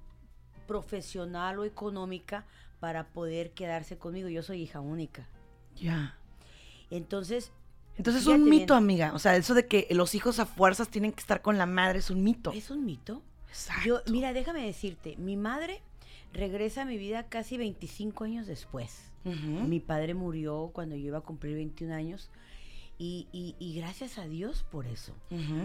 profesional o económica para poder quedarse conmigo. Yo soy hija única. Ya. Entonces, Entonces es un bien. mito, amiga. O sea, eso de que los hijos a fuerzas tienen que estar con la madre es un mito. ¿es un mito? Exacto. Yo, mira, déjame decirte, mi madre regresa a mi vida casi 25 años después. Mi padre murió cuando yo iba a cumplir 21 años y, y- y gracias a Dios por eso.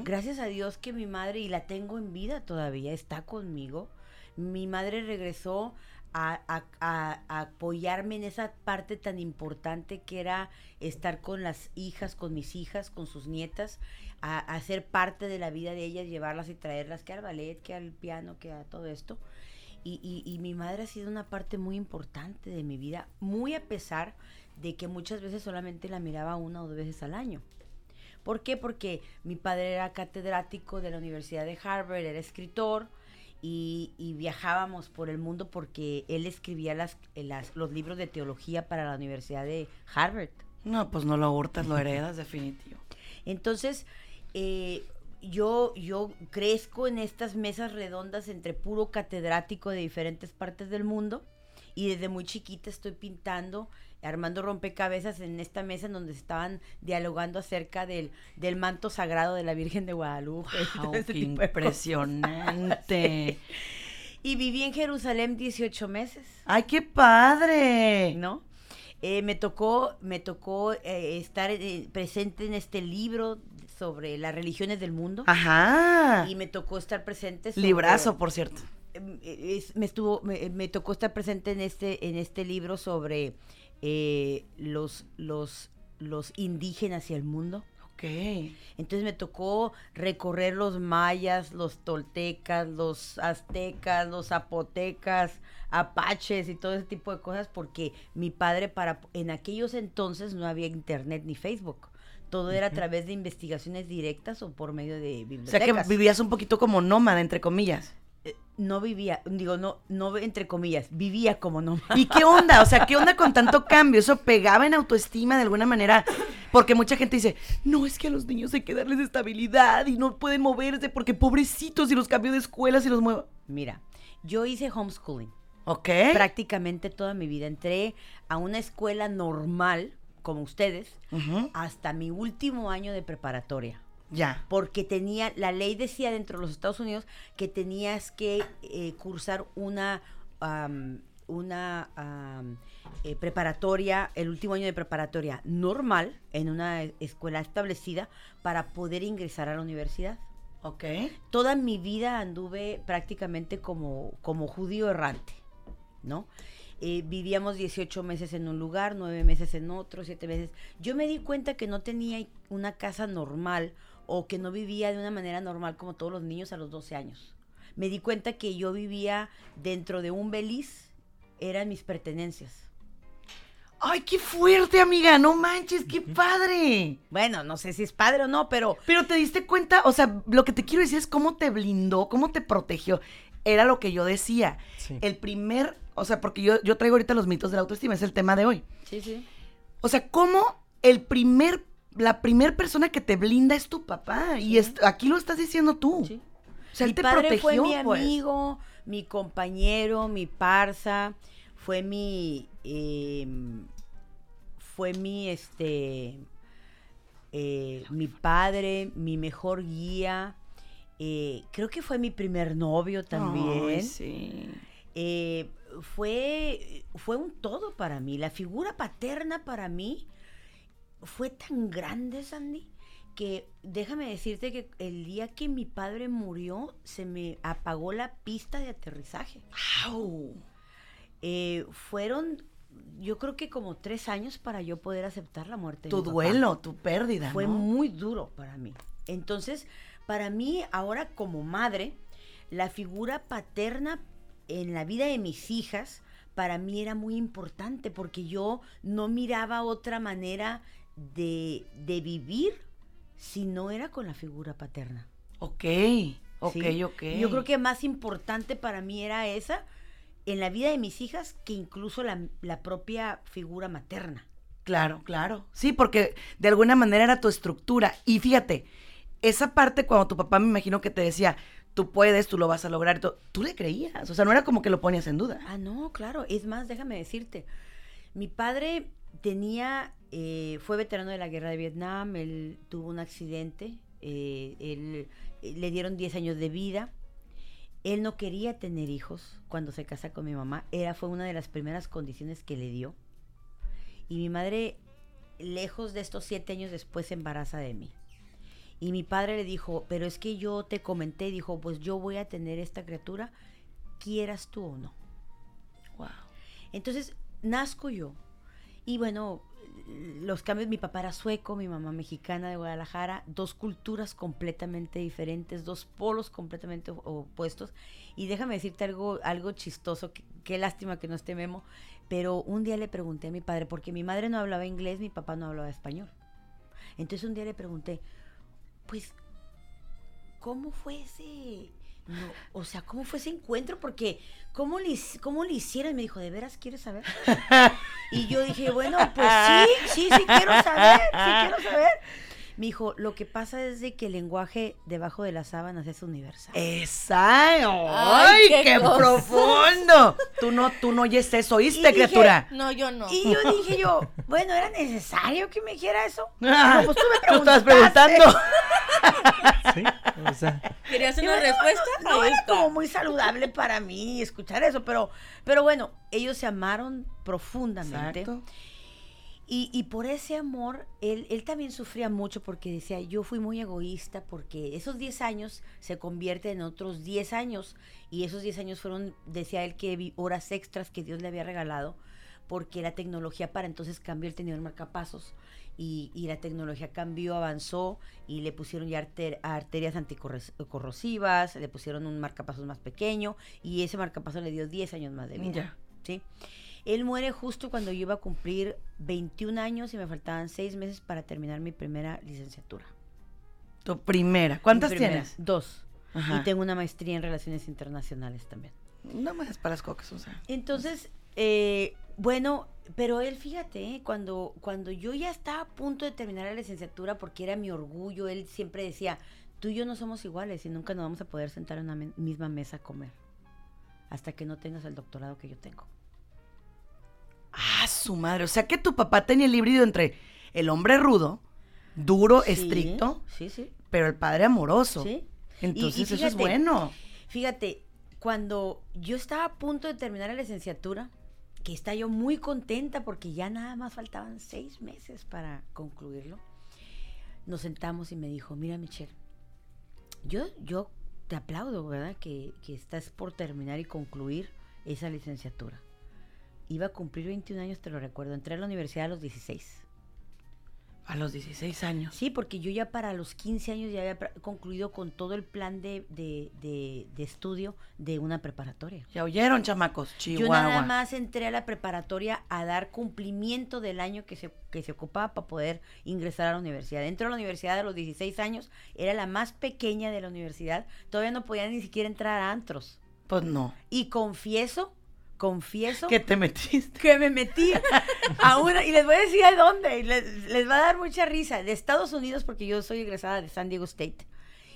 Gracias a Dios que mi madre, y la tengo en vida todavía, está conmigo. Mi madre regresó a, apoyarme en esa parte tan importante que era estar con las hijas, con mis hijas, con sus nietas, a, ser parte de la vida de ellas, llevarlas y traerlas, que al ballet, que al piano, que a todo esto. Y- y mi madre ha sido una parte muy importante de mi vida, muy a pesar de que muchas veces solamente la miraba una o dos veces al año. ¿Por qué? Porque mi padre era catedrático de la Universidad de Harvard, era escritor y, y viajábamos por el mundo porque él escribía las, las- los libros de teología para la Universidad de Harvard. No, pues no lo hurtas, lo heredas, definitivo. Entonces, eh, yo, yo crezco en estas mesas redondas entre puro catedrático de diferentes partes del mundo y desde muy chiquita estoy pintando, armando rompecabezas en esta mesa en donde estaban dialogando acerca del, del manto sagrado de la Virgen de Guadalupe. Wow, qué tipo impresionante. Y viví en Jerusalén 18 meses. Ay, qué padre. ¿no? Eh, me tocó, me tocó eh, estar eh, presente en este libro sobre las religiones del mundo. Ajá. Y me tocó estar presente sobre- Librazo, por cierto. es- me estuvo me, me tocó estar presente en este en este libro sobre eh, los los los indígenas y el mundo Ok. entonces me tocó recorrer los mayas los toltecas los aztecas los zapotecas apaches y todo ese tipo de cosas porque mi padre para en aquellos entonces no había internet ni Facebook Todo era a través de investigaciones directas o por medio de O sea que vivías un poquito como nómada, entre comillas. Eh, no vivía, digo, no, no entre comillas, vivía como nómada. ¿Y qué onda? O sea, ¿qué onda con tanto cambio? ¿Eso pegaba en autoestima de alguna manera? Porque mucha gente dice, no, es que a los niños hay que darles estabilidad y no pueden moverse porque pobrecitos y los cambio de escuelas y los muevo. Mira, yo hice homeschooling. Ok. Prácticamente toda mi vida. Entré a una escuela normal, como ustedes, hasta mi último año de preparatoria. Ya. Porque tenía, la ley decía dentro de los Estados Unidos que tenías que eh, cursar una, una eh, preparatoria, el último año de preparatoria normal en una escuela establecida para poder ingresar a la universidad. Ok. Toda mi vida anduve prácticamente como, como judío errante, ¿no? Eh, vivíamos 18 meses en un lugar, 9 meses en otro, 7 meses. Yo me di cuenta que no tenía una casa normal o que no vivía de una manera normal como todos los niños a los 12 años. Me di cuenta que yo vivía dentro de un beliz, eran mis pertenencias. ¡Ay, qué fuerte, amiga! No manches, qué padre. Bueno, no sé si es padre o no, pero. Pero te diste cuenta, o sea, lo que te quiero decir es cómo te blindó, cómo te protegió. Era lo que yo decía. El primer, o sea, porque yo, yo traigo ahorita los mitos de la autoestima, es el tema de hoy. Sí, sí. O sea, cómo el primer, la primer persona que te blinda es tu papá. Y aquí lo estás diciendo tú. Sí. O sea, él te protegió, fue mi pues. amigo, mi compañero, mi parza, fue mi. Em, fue mi, este. Eh, mi padre, mi mejor guía. Eh, creo que fue mi primer novio también. sí. Eh, fue, fue un todo para mí. La figura paterna para mí fue tan grande, Sandy, que déjame decirte que el día que mi padre murió, se me apagó la pista de aterrizaje. Eh, fueron, yo creo que como tres años para yo poder aceptar la muerte. Tu duelo, tu pérdida. Fue muy duro para mí. Entonces, para mí, ahora como madre, la figura paterna en la vida de mis hijas, para mí era muy importante porque yo no miraba otra manera de, vivir si no era con la figura paterna. Ok, ok, ok. Yo creo que más importante para mí era esa en la vida de mis hijas que incluso la, la propia figura materna. Claro, claro. Sí, porque de alguna manera era tu estructura. Y fíjate, esa parte cuando tu papá me imagino que te decía, tú puedes, tú lo vas a lograr, tú le creías, o sea, no era como que lo ponías en duda. Ah, no, claro, es más, déjame decirte, mi padre tenía, eh, fue veterano de la guerra de Vietnam, él tuvo un accidente, eh, él, eh, le dieron 10 años de vida, él no quería tener hijos cuando se casa con mi mamá, era, fue una de las primeras condiciones que le dio, y mi madre, lejos de estos siete años después, se embaraza de mí. Y mi padre le dijo, pero es que yo te comenté, dijo, pues yo voy a tener esta criatura, quieras tú o no. Wow. Entonces, nazco yo. Y bueno, los cambios, mi papá era sueco, mi mamá mexicana de Guadalajara, dos culturas completamente diferentes, dos polos completamente opuestos. Y déjame decirte algo, algo chistoso, qué lástima que no esté Memo, pero un día le pregunté a mi padre, porque mi madre no hablaba inglés, mi papá no hablaba español. Entonces un día le pregunté, pues, ¿cómo fue ese... o sea, ¿cómo fue ese encuentro? Porque, ¿cómo le, cómo le hicieron? Y me dijo, ¿de veras quieres saber? y yo dije, bueno, pues sí, sí, sí quiero saber, sí quiero saber. Me dijo, lo que pasa es de que el lenguaje debajo de las sábanas es universal. ¡Exacto! ¡Ay, qué, profundo! Tú no, tú no oyes eso, ¿oíste, criatura? No, yo no. Y yo dije yo, bueno, ¿era necesario que me dijera eso? Ah, pues tú me Tú estás preguntando. sí, o sea. ¿Querías una respuesta? No, era como muy saludable para mí escuchar eso, pero, pero bueno, ellos se amaron profundamente. Exacto. Y, por ese amor, él, él, también sufría mucho porque decía, yo fui muy egoísta porque esos 10 años se convierten en otros 10 años y esos 10 años fueron, decía él, que horas extras que Dios le había regalado porque la tecnología para entonces cambió, el tenía marcapasos y, y, la tecnología cambió, avanzó y le pusieron ya arterias anticorrosivas, le pusieron un marcapasos más pequeño y ese marcapaso le dio 10 años más de vida. ¿sí? Él muere justo cuando yo iba a cumplir 21 años y me faltaban seis meses para terminar mi primera licenciatura. Tu primera. ¿Cuántas tienes? Dos. Y tengo una maestría en relaciones internacionales también. No más para las cocas, o sea. Entonces, eh, bueno, pero él, fíjate, ¿eh? cuando, cuando yo ya estaba a punto de terminar la licenciatura, porque era mi orgullo, él siempre decía, tú y yo no somos iguales y nunca nos vamos a poder sentar en una misma mesa a comer, hasta que no tengas el doctorado que yo tengo. Ah, su madre. O sea que tu papá tenía el híbrido entre el hombre rudo, duro, estricto, sí, sí. pero el padre amoroso. Sí. Entonces eso es bueno. Fíjate, cuando yo estaba a punto de terminar la licenciatura, que está yo muy contenta porque ya nada más faltaban seis meses para concluirlo, nos sentamos y me dijo, mira Michelle, yo, yo te aplaudo, ¿verdad? Que, que estás por terminar y concluir esa licenciatura. Iba a cumplir 21 años, te lo recuerdo. Entré a la universidad a los 16. A los 16 años. Sí, porque yo ya para los 15 años ya había concluido con todo el plan de, estudio de una preparatoria. Ya oyeron, chamacos, Chihuahua. Yo nada más entré a la preparatoria a dar cumplimiento del año que se, que se ocupaba para poder ingresar a la universidad. Dentro de la universidad a los 16 años, era la más pequeña de la universidad. Todavía no podía ni siquiera entrar a antros. Pues no. Y confieso confieso que te metiste. Que me metí a una, y les voy a decir a dónde, les, va a dar mucha risa, de Estados Unidos, porque yo soy egresada de San Diego State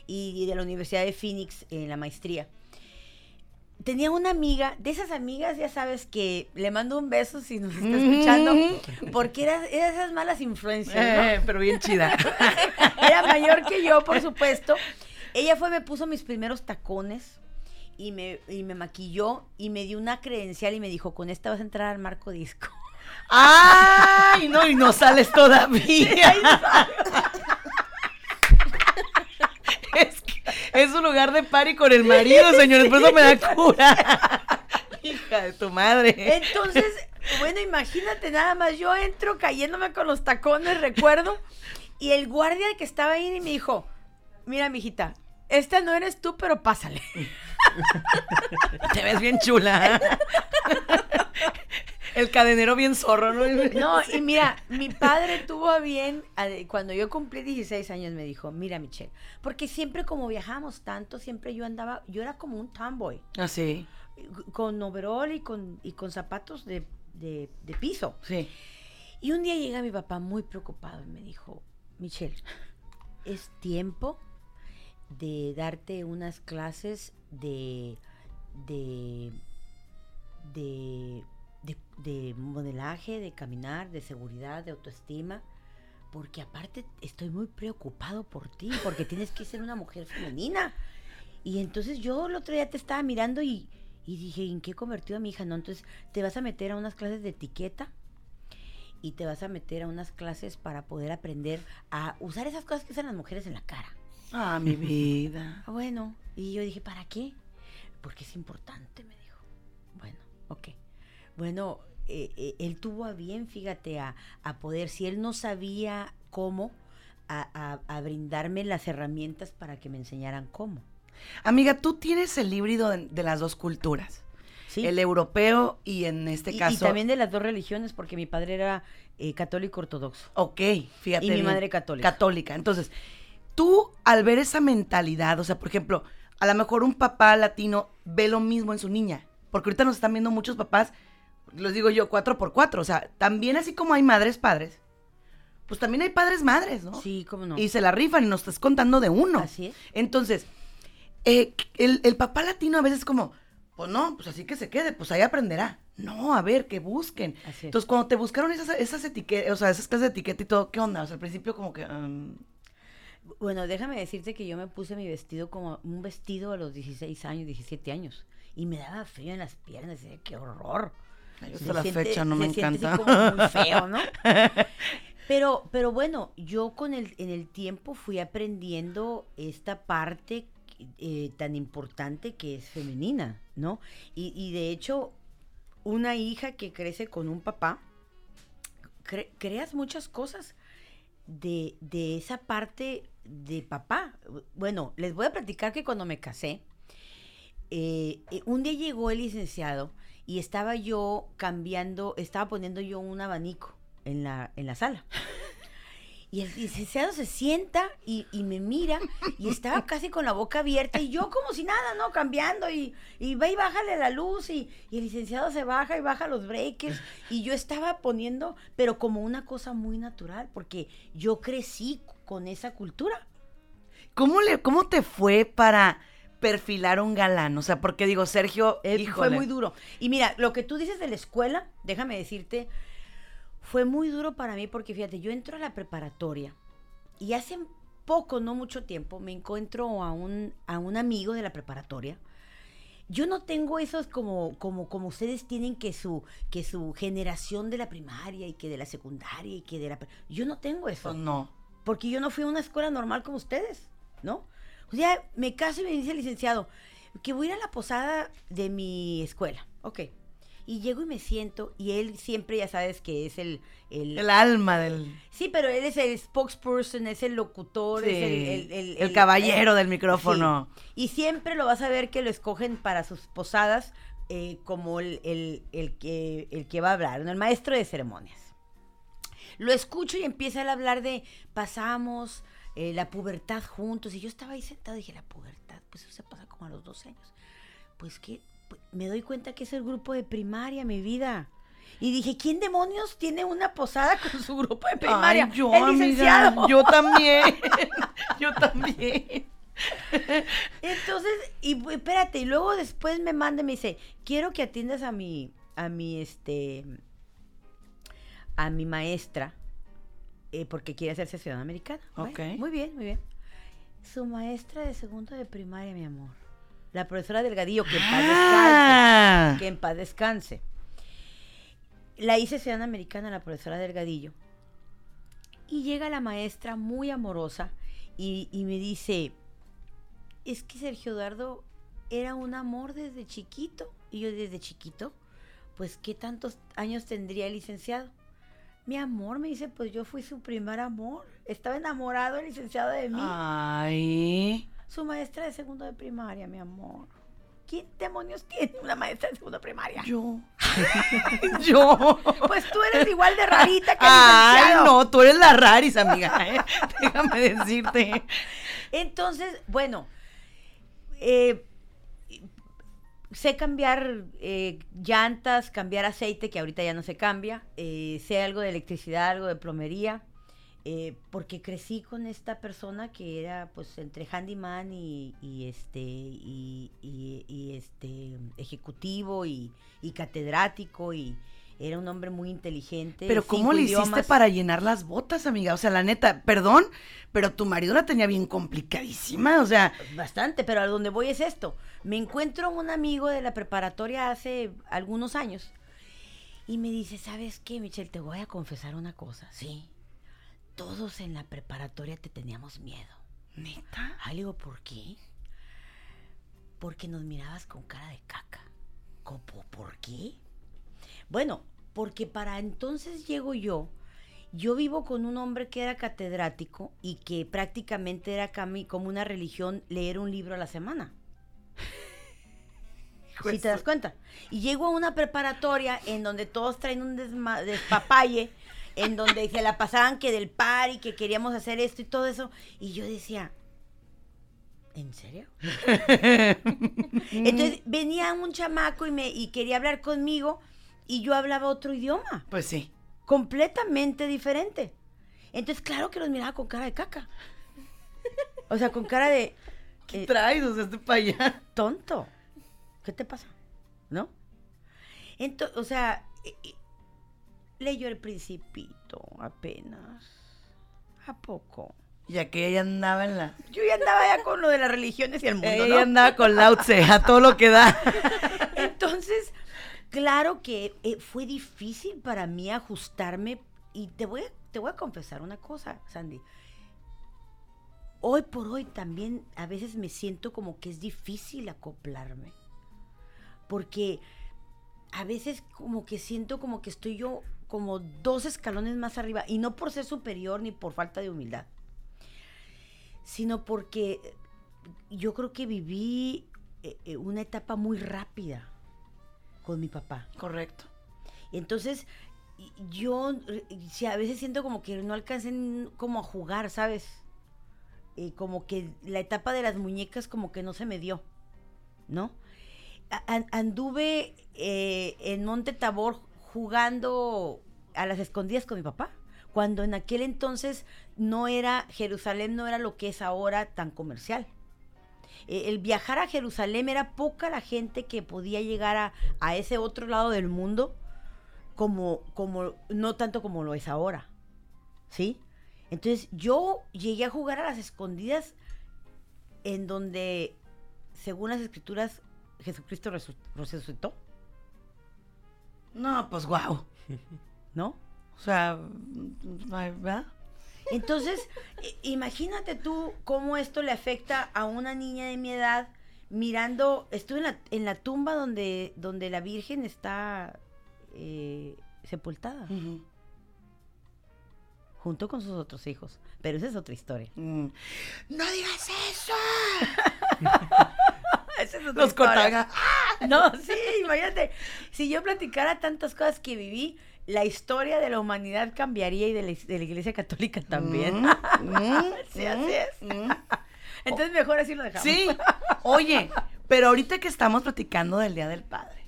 y, de la Universidad de Phoenix en la maestría. Tenía una amiga, de esas amigas, ya sabes que le mando un beso si nos está escuchando, porque era, era esas malas influencias. Eh, pero bien chida. era mayor que yo, por supuesto. Ella fue, me puso mis primeros tacones y me, y me maquilló y me dio una credencial y me dijo, con esta vas a entrar al marco disco. ¡Ay! No, y no sales todavía. es, es un lugar de party con el marido, señores, por eso me da cura. Hija de tu madre. Entonces, bueno, imagínate nada más, yo entro cayéndome con los tacones, recuerdo, y el guardia que estaba ahí me dijo, mira, mijita, esta no eres tú, pero pásale. Te ves bien chula. El cadenero bien zorro, ¿no? No, y mira, mi padre tuvo a bien, cuando yo cumplí 16 años, me dijo, mira, Michelle, porque siempre como viajamos tanto, siempre yo andaba, yo era como un tomboy. Ah, sí. Con overall y con, y con zapatos de, de piso. Sí. Y un día llega mi papá muy preocupado y me dijo, Michelle, es tiempo de darte unas clases de, de, de, de, modelaje, de caminar, de seguridad, de autoestima, porque aparte estoy muy preocupado por ti, porque tienes que ser una mujer femenina. Y entonces yo el otro día te estaba mirando y, y dije, ¿en qué he convertido a mi hija? No, entonces te vas a meter a unas clases de etiqueta y te vas a meter a unas clases para poder aprender a usar esas cosas que usan las mujeres en la cara. Ah, mi vida. bueno, y yo dije, ¿para qué? Porque es importante, me dijo. Bueno, ok. Bueno, eh, eh, él tuvo a bien, fíjate, a, poder, si él no sabía cómo, a, brindarme las herramientas para que me enseñaran cómo. Amiga, tú tienes el híbrido de, las dos culturas. ¿Sí? El europeo y en este caso. Y también de las dos religiones, porque mi padre era eh, católico ortodoxo. Ok, fíjate. Y mi madre católica. Católica. Entonces, tú al ver esa mentalidad, o sea, por ejemplo, a lo mejor un papá latino ve lo mismo en su niña, porque ahorita nos están viendo muchos papás, los digo yo, cuatro por cuatro, o sea, también así como hay madres padres, pues también hay padres madres, ¿no? Sí, cómo no. Y se la rifan y nos estás contando de uno. Así es. Entonces, eh, el, papá latino a veces como, pues no, pues así que se quede, pues ahí aprenderá. No, a ver, que busquen. Así Entonces, cuando te buscaron esas, esas etiquetas, o sea, esas clases de etiqueta y todo, ¿qué onda? O sea, al principio como que... Um, bueno, déjame decirte que yo me puse mi vestido como un vestido a los 16 años, 17 años. Y me daba frío en las piernas. Y qué horror. Yo la fecha no me encanta. como muy feo, ¿no? Pero, pero bueno, yo con el, en el tiempo fui aprendiendo esta parte eh, tan importante que es femenina, ¿no? Y, y, de hecho, una hija que crece con un papá, creas muchas cosas de, de esa parte de papá. Bueno, les voy a platicar que cuando me casé, eh, eh, un día llegó el licenciado y estaba yo cambiando, estaba poniendo yo un abanico en la, en la sala. Y el licenciado se sienta y, me mira y estaba casi con la boca abierta y yo como si nada, ¿no? Cambiando y, y va y bájale la luz y, y, el licenciado se baja y baja los breakers y yo estaba poniendo, pero como una cosa muy natural, porque yo crecí con esa cultura. ¿Cómo, le, cómo te fue para perfilar un galán? O sea, porque digo, Sergio, eh, fue muy duro. Y mira, lo que tú dices de la escuela, déjame decirte fue muy duro para mí porque fíjate, yo entro a la preparatoria y hace poco, no mucho tiempo, me encuentro a un, a un amigo de la preparatoria. Yo no tengo esos como, como, como ustedes tienen que su, que su generación de la primaria y que de la secundaria y que de la... Yo no tengo eso. No. Porque yo no fui a una escuela normal como ustedes, ¿no? O sea, me caso y me dice el licenciado que voy a ir a la posada de mi escuela. Ok, y llego y me siento y él siempre ya sabes que es el... El, alma del... Sí, pero él es el spokesperson, es el locutor, es el, el, caballero del micrófono. Y siempre lo vas a ver que lo escogen para sus posadas eh, como el, que, el que va a hablar, el maestro de ceremonias. Lo escucho y empieza a hablar de pasamos eh, la pubertad juntos y yo estaba ahí sentado y dije, la pubertad, pues eso se pasa como a los 12 años. Pues que me doy cuenta que es el grupo de primaria, mi vida. Y dije, ¿quién demonios tiene una posada con su grupo de primaria? yo, el licenciado. yo también. yo también. Entonces, y espérate, y luego después me manda y me dice, quiero que atiendas a mi, a mi, este, a mi maestra, eh, porque quiere hacerse ciudadana americana. Ok. muy bien, muy bien. Su maestra de segundo de primaria, mi amor la profesora Delgadillo, que en paz ah. descanse. Que en paz descanse. La hice ciudadana americana, la profesora Delgadillo. Y llega la maestra muy amorosa y, me dice, es que Sergio Eduardo era un amor desde chiquito. Y yo desde chiquito, pues ¿qué tantos años tendría el licenciado? Mi amor, me dice, pues yo fui su primer amor. Estaba enamorado el licenciado de mí. Ay. Su maestra de segundo de primaria, mi amor. ¿Quién demonios tiene una maestra de segundo de primaria? Yo. Yo. Pues tú eres igual de rarita que Ay, no, tú eres la raris, amiga. ¿eh? Déjame decirte. Entonces, bueno, eh, sé cambiar eh, llantas, cambiar aceite, que ahorita ya no se cambia. sé algo de electricidad, algo de plomería. Eh, porque crecí con esta persona que era pues entre handyman y, este y, este ejecutivo y, catedrático y era un hombre muy inteligente. Pero ¿cómo le hiciste para llenar las botas, amiga? O sea, la neta, perdón, pero tu marido la tenía bien complicadísima, o sea. Bastante, pero a donde voy es esto. Me encuentro un amigo de la preparatoria hace algunos años y me dice, ¿sabes qué, Michelle? Te voy a confesar una cosa. Sí todos en la preparatoria te teníamos miedo. ¿Neta? Algo, ¿por qué? Porque nos mirabas con cara de caca. ¿Cómo, ¿Por qué? Bueno, porque para entonces llego yo. Yo vivo con un hombre que era catedrático y que prácticamente era como una religión leer un libro a la semana. Si te das cuenta. Y llego a una preparatoria en donde todos traen un despapalle en donde se la pasaban que del par y que queríamos hacer esto y todo eso. Y yo decía, ¿en serio? Entonces venía un chamaco y, me, y quería hablar conmigo y yo hablaba otro idioma. Pues sí. Completamente diferente. Entonces, claro que los miraba con cara de caca. O sea, con cara de... ¿Qué eh, traes? O sea, este para allá. Tonto. ¿Qué te pasa? ¿No? Entonces, o sea, leyó el principito apenas. ¿A poco? Ya que ella andaba en la... Yo ya andaba ya con lo de las religiones y el mundo, Ella andaba con Lao Tse, a todo lo que da. Entonces, claro que eh, fue difícil para mí ajustarme y te voy, te voy a confesar una cosa, Sandy. Hoy por hoy también a veces me siento como que es difícil acoplarme. Porque a veces como que siento como que estoy yo como dos escalones más arriba, y no por ser superior ni por falta de humildad, sino porque yo creo que viví eh, eh, una etapa muy rápida. Con mi papá. Correcto. Entonces, yo si a veces siento como que no alcancen como a jugar, ¿sabes? Eh, como que la etapa de las muñecas como que no se me dio, ¿no? anduve eh, en Monte Tabor jugando a las escondidas con mi papá, cuando en aquel entonces no era, Jerusalén no era lo que es ahora tan comercial. E, el viajar a Jerusalén era poca la gente que podía llegar a, a ese otro lado del mundo como, como, no tanto como lo es ahora. ¿Sí? Entonces yo llegué a jugar a las escondidas en donde, según las escrituras, Jesucristo resucitó. No, pues guau. ¿No? O sea, ¿verdad? Entonces, imagínate tú cómo esto le afecta a una niña de mi edad mirando, estuve en la, en la tumba donde, donde la Virgen está eh, sepultada. Junto con sus otros hijos. Pero esa es otra historia. Mm. ¡No digas eso! esa es otra historia. No, sí, imagínate. Si yo platicara tantas cosas que viví, la historia de la humanidad cambiaría y de la, Iglesia Católica también. Mm, mm, sí, así es. Entonces mejor así lo dejamos. Sí. Oye, pero ahorita que estamos platicando del Día del Padre,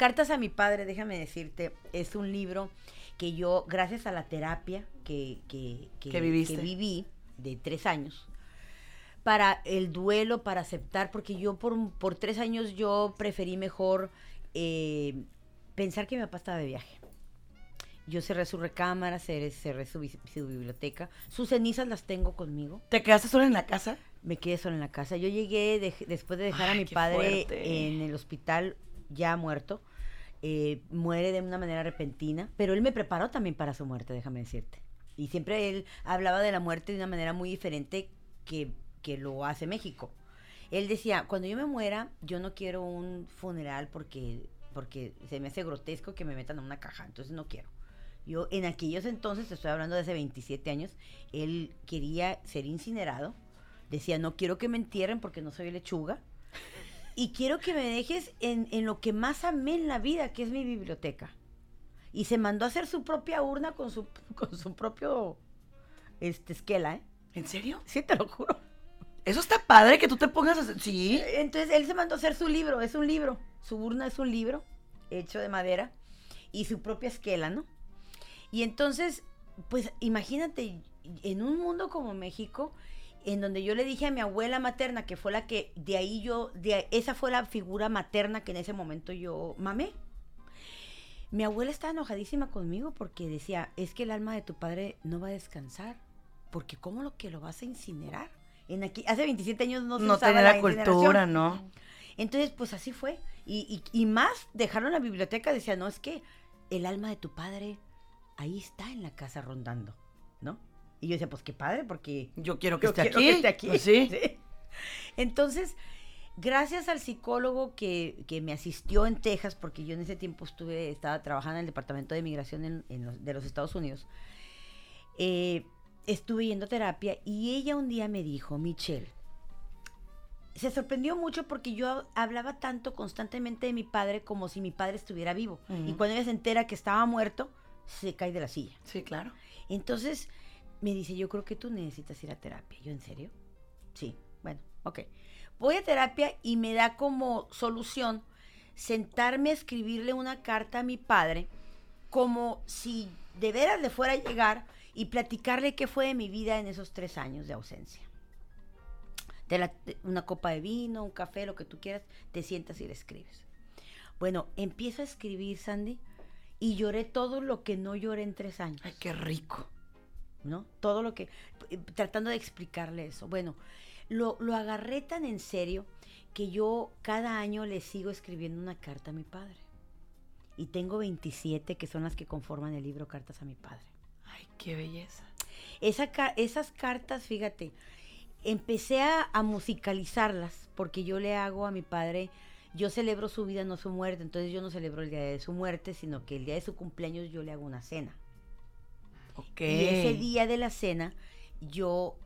Cartas a mi padre, déjame decirte, es un libro que yo, gracias a la terapia que, que, que, viví de tres años, para el duelo, para aceptar, porque yo por, por tres años yo preferí mejor eh, pensar que mi papá estaba de viaje. Yo cerré su recámara, cerré, su, biblioteca. Sus cenizas las tengo conmigo. ¿Te quedaste sola en la casa? Me quedé sola en la casa. Yo llegué después de dejar a mi padre en el hospital ya muerto. Eh, muere de una manera repentina, pero él me preparó también para su muerte, déjame decirte. Y siempre él hablaba de la muerte de una manera muy diferente que, que lo hace México. Él decía, cuando yo me muera, yo no quiero un funeral porque, porque se me hace grotesco que me metan a una caja, entonces no quiero. Yo en aquellos entonces, estoy hablando de hace 27 años, él quería ser incinerado. Decía, no quiero que me entierren porque no soy lechuga y quiero que me dejes en, lo que más amé en la vida, que es mi biblioteca. Y se mandó a hacer su propia urna con su, con su propio este, esquela, ¿eh? ¿En serio? Sí, te lo juro. Eso está padre que tú te pongas a hacer. Sí. Entonces él se mandó a hacer su libro, es un libro. Su urna es un libro hecho de madera y su propia esquela, ¿no? Y entonces, pues imagínate, en un mundo como México, en donde yo le dije a mi abuela materna, que fue la que, de ahí yo, de, esa fue la figura materna que en ese momento yo mamé. Mi abuela estaba enojadísima conmigo porque decía, es que el alma de tu padre no va a descansar, porque ¿cómo lo que lo vas a incinerar? En aquí, hace 27 años no se no tenía la, cultura, ¿no? Entonces, pues así fue. Y, y, y más, dejaron la biblioteca, decía, no, es que el alma de tu padre ahí está en la casa rondando, ¿no? Y yo decía, pues qué padre, porque yo quiero que, esté, aquí. aquí. Pues sí. Entonces, gracias al psicólogo que, me asistió en Texas, porque yo en ese tiempo estuve, estaba trabajando en el Departamento de Migración de los Estados Unidos, eh, estuve yendo a terapia y ella un día me dijo, Michelle, se sorprendió mucho porque yo hablaba tanto constantemente de mi padre como si mi padre estuviera vivo. Y cuando ella se entera que estaba muerto, se cae de la silla. Sí, claro. Entonces, me dice, yo creo que tú necesitas ir a terapia. ¿Yo en serio? Sí, bueno, ok. Voy a terapia y me da como solución sentarme a escribirle una carta a mi padre como si de veras le fuera a llegar y platicarle qué fue de mi vida en esos tres años de ausencia. De una copa de vino, un café, lo que tú quieras, te sientas y le escribes. Bueno, empiezo a escribir, Sandy, y lloré todo lo que no lloré en tres años. Ay, qué rico. ¿no? Todo lo que, eh, tratando de explicarle eso. Bueno, lo, lo agarré tan en serio que yo cada año le sigo escribiendo una carta a mi padre. Y tengo 27 que son las que conforman el libro Cartas a mi padre. Ay, qué belleza. Esa, esas cartas, fíjate, empecé a, a, musicalizarlas porque yo le hago a mi padre, yo celebro su vida, no su muerte, entonces yo no celebro el día de su muerte, sino que el día de su cumpleaños yo le hago una cena. Y ese día de la cena yo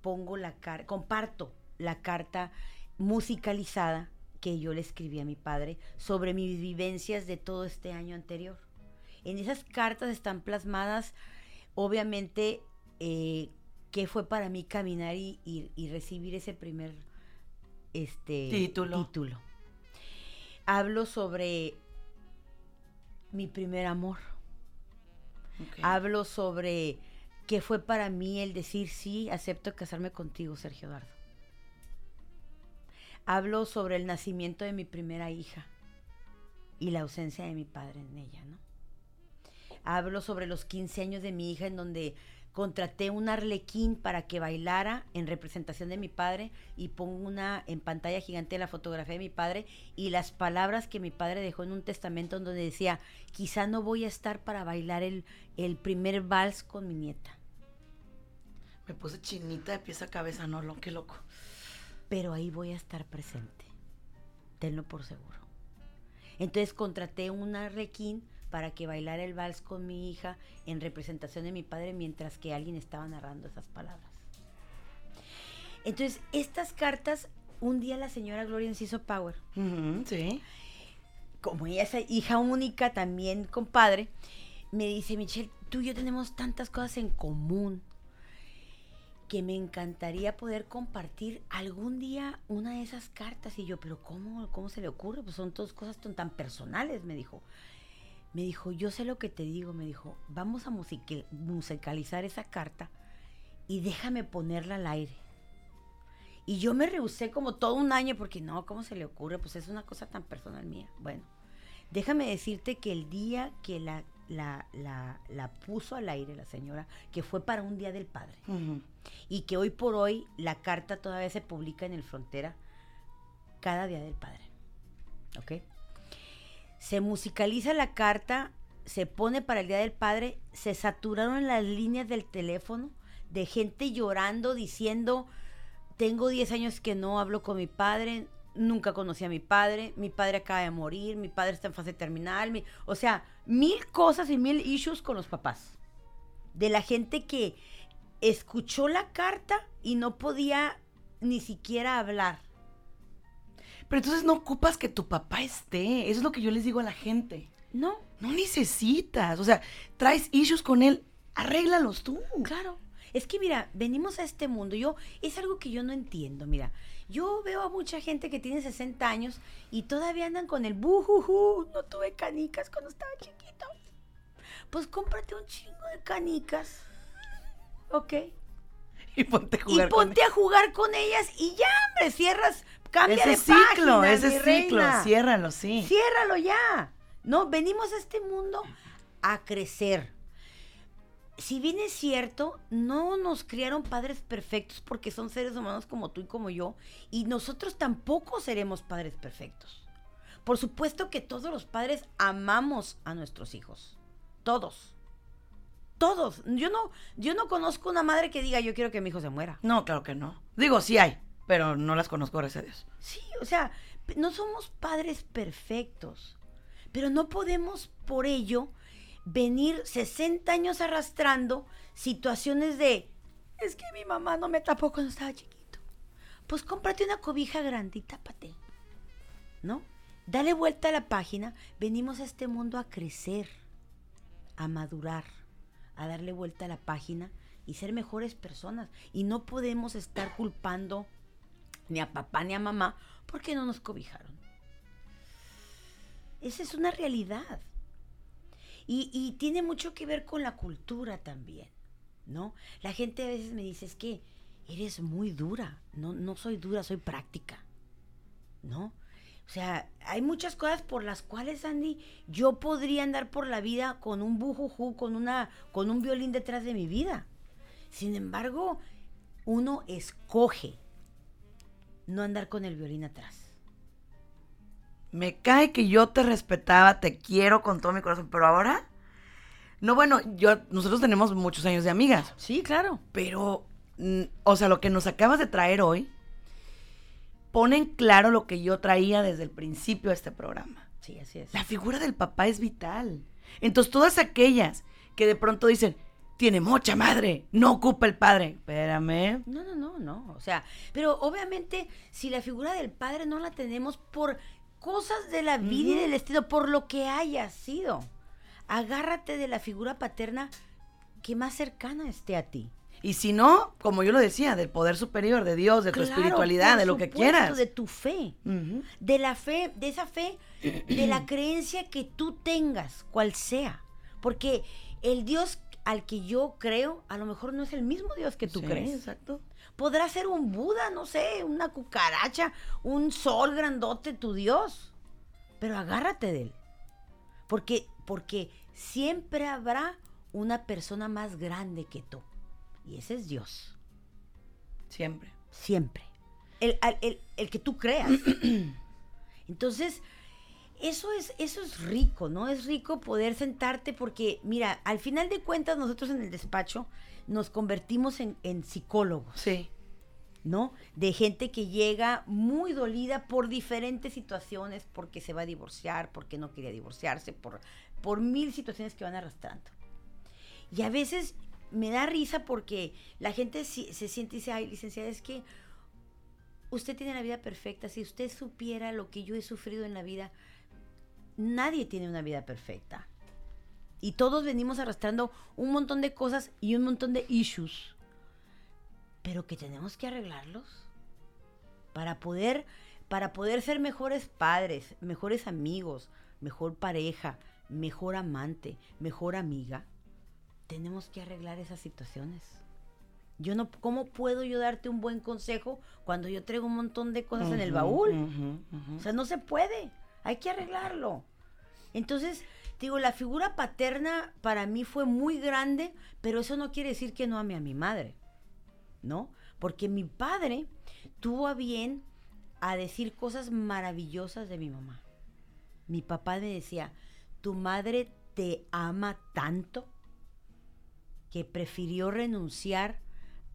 pongo la carta, comparto la carta musicalizada que yo le escribí a mi padre sobre mis vivencias de todo este año anterior. En esas cartas están plasmadas, obviamente, eh, qué fue para mí caminar y, recibir ese primer este, título. Hablo sobre mi primer amor. Hablo sobre qué fue para mí el decir sí, acepto casarme contigo, Sergio Eduardo. Hablo sobre el nacimiento de mi primera hija y la ausencia de mi padre en ella, ¿no? Hablo sobre los 15 años de mi hija en donde contraté un arlequín para que bailara en representación de mi padre y pongo una en pantalla gigante la fotografía de mi padre y las palabras que mi padre dejó en un testamento donde decía, quizá no voy a estar para bailar el, el primer vals con mi nieta. Me puse chinita de pieza a cabeza, no, lo, qué loco. Pero ahí voy a estar presente, tenlo por seguro. Entonces contraté un arlequín para que bailara el vals con mi hija en representación de mi padre mientras que alguien estaba narrando esas palabras. Entonces, estas cartas, un día la señora Gloria hizo Power. sí. Como ella es hija única, también compadre, me dice, Michelle, tú y yo tenemos tantas cosas en común que me encantaría poder compartir algún día una de esas cartas. Y yo, pero ¿cómo, cómo se le ocurre? Pues son todas cosas tan personales, me dijo me dijo, yo sé lo que te digo, me dijo, vamos a musicalizar esa carta y déjame ponerla al aire. Y yo me rehusé como todo un año porque no, ¿cómo se le ocurre? Pues es una cosa tan personal mía. Bueno, déjame decirte que el día que la, la, la, puso al aire la señora, que fue para un día del padre, y que hoy por hoy la carta todavía se publica en el frontera cada día del padre. ¿Ok? Se musicaliza la carta, se pone para el Día del Padre, se saturaron las líneas del teléfono de gente llorando, diciendo, tengo 10 años que no hablo con mi padre, nunca conocí a mi padre, mi padre acaba de morir, mi padre está en fase terminal, o sea, mil cosas y mil issues con los papás. De la gente que escuchó la carta y no podía ni siquiera hablar. Pero entonces no ocupas que tu papá esté. Eso es lo que yo les digo a la gente. No. No necesitas. O sea, traes issues con él, arréglalos tú. Claro. Es que mira, venimos a este mundo. Yo, es algo que yo no entiendo. Mira, yo veo a mucha gente que tiene 60 años y todavía andan con el bujuju. No tuve canicas cuando estaba chiquito. Pues cómprate un chingo de canicas. ¿Ok? Y ponte a jugar, y ponte a jugar con ellas y ya, hombre, cierras Cambia ese ciclo, ese ciclo, ciérralo, sí. Ciérralo ya. No, venimos a este mundo a crecer. Si bien es cierto, no nos criaron padres perfectos porque son seres humanos como tú y como yo, y nosotros tampoco seremos padres perfectos. Por supuesto que todos los padres amamos a nuestros hijos. Todos. Todos. Yo no, yo no conozco una madre que diga yo quiero que mi hijo se muera. No, claro que no. Digo, sí hay pero no las conozco, gracias a Dios. Sí, o sea, no somos padres perfectos, pero no podemos por ello venir 60 años arrastrando situaciones de, es que mi mamá no me tapó cuando estaba chiquito. Pues cómprate una cobija grande y tápate, ¿no? Dale vuelta a la página, venimos a este mundo a crecer, a madurar, a darle vuelta a la página y ser mejores personas. Y no podemos estar culpando ni a papá ni a mamá, porque no nos cobijaron. Esa es una realidad. Y, tiene mucho que ver con la cultura también, ¿no? La gente a veces me dice, es que eres muy dura. No, no soy dura, soy práctica, ¿no? O sea, hay muchas cosas por las cuales, Andy, yo podría andar por la vida con un bujuju, con, una, con un violín detrás de mi vida. Sin embargo, uno escoge no andar con el violín atrás. Me cae que yo te respetaba, te quiero con todo mi corazón, pero ahora, no, bueno, yo, nosotros tenemos muchos años de amigas. Sí, claro. Pero, mm, o sea, lo que nos acabas de traer hoy, pone en claro lo que yo traía desde el principio de este programa. Sí, así es. La figura del papá es vital. Entonces, todas aquellas que de pronto dicen, tiene mucha madre, no ocupa el padre. Espérame. No, no, no, no. O sea, pero obviamente si la figura del padre no la tenemos por cosas de la vida y del estilo, por lo que haya sido, agárrate de la figura paterna que más cercana esté a ti. Y si no, como yo lo decía, del poder superior, de Dios, de tu espiritualidad, de lo que quieras. De tu fe. De la fe, de esa fe, de la creencia que tú tengas, cual sea. Porque el Dios al que yo creo, a lo mejor no es el mismo Dios que tú crees. Exacto. Podrá ser un Buda, no sé, una cucaracha, un sol grandote, tu Dios. Pero agárrate de él. Porque, porque siempre habrá una persona más grande que tú. Y ese es Dios. Siempre. Siempre. El, el, el que tú creas. Entonces, eso es, eso es rico, ¿no? Es rico poder sentarte porque, mira, al final de cuentas nosotros en el despacho nos convertimos en, psicólogos. Sí. ¿no? De gente que llega muy dolida por diferentes situaciones, porque se va a divorciar, porque no quería divorciarse, por, por mil situaciones que van arrastrando. Y a veces me da risa porque la gente se siente y dice, ay, licenciada, es que usted tiene la vida perfecta, si usted supiera lo que yo he sufrido en la vida, nadie tiene una vida perfecta. Y todos venimos arrastrando un montón de cosas y un montón de issues. Pero que tenemos que arreglarlos para poder para poder ser mejores padres, mejores amigos, mejor pareja, mejor amante, mejor amiga. Tenemos que arreglar esas situaciones. Yo no, ¿cómo puedo yo darte un buen consejo cuando yo traigo un montón de cosas en el baúl? O sea, no se puede hay que arreglarlo. Entonces, digo, la figura paterna para mí fue muy grande, pero eso no quiere decir que no ame a mi madre, ¿no? Porque mi padre tuvo a bien a decir cosas maravillosas de mi mamá. Mi papá me decía, tu madre te ama tanto que prefirió renunciar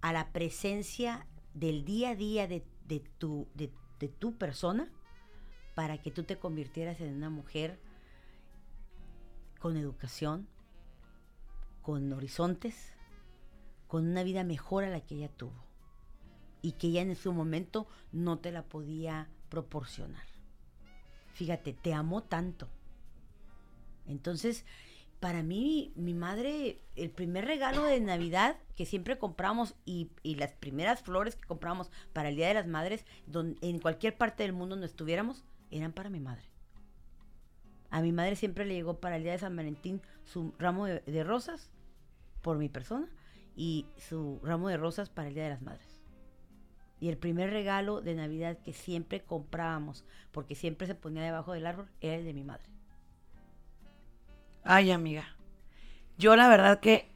a la presencia del día a día de, tu, de tu persona para que tú te convirtieras en una mujer con educación, con horizontes, con una vida mejor a la que ella tuvo y que ella en su momento no te la podía proporcionar. Fíjate, te amó tanto. Entonces, para mí, mi madre, el primer regalo de Navidad que siempre compramos y, las primeras flores que compramos para el Día de las Madres, en cualquier parte del mundo donde estuviéramos, eran para mi madre. A mi madre siempre le llegó para el día de San Valentín su ramo de, rosas por mi persona y su ramo de rosas para el día de las madres. Y el primer regalo de Navidad que siempre comprábamos, porque siempre se ponía debajo del árbol, era el de mi madre. Ay, amiga. Yo la verdad que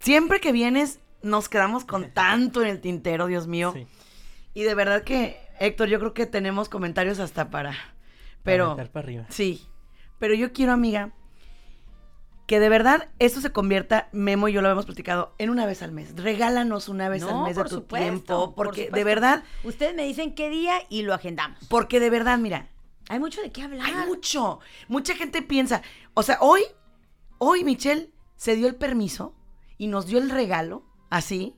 siempre que vienes nos quedamos con tanto en el tintero, Dios mío. Y de verdad que, Héctor, yo creo que tenemos comentarios hasta para pero. Para arriba. Sí. Pero yo quiero, amiga, que de verdad esto se convierta, Memo y yo lo hemos platicado, en una vez al mes. Regálanos una vez al mes de tu tiempo. Porque de verdad. Ustedes me dicen qué día y lo agendamos. Porque de verdad, mira. Hay mucho de qué hablar. Hay mucho. Mucha gente piensa. O sea, hoy, hoy Michelle se dio el permiso y nos dio el regalo, así,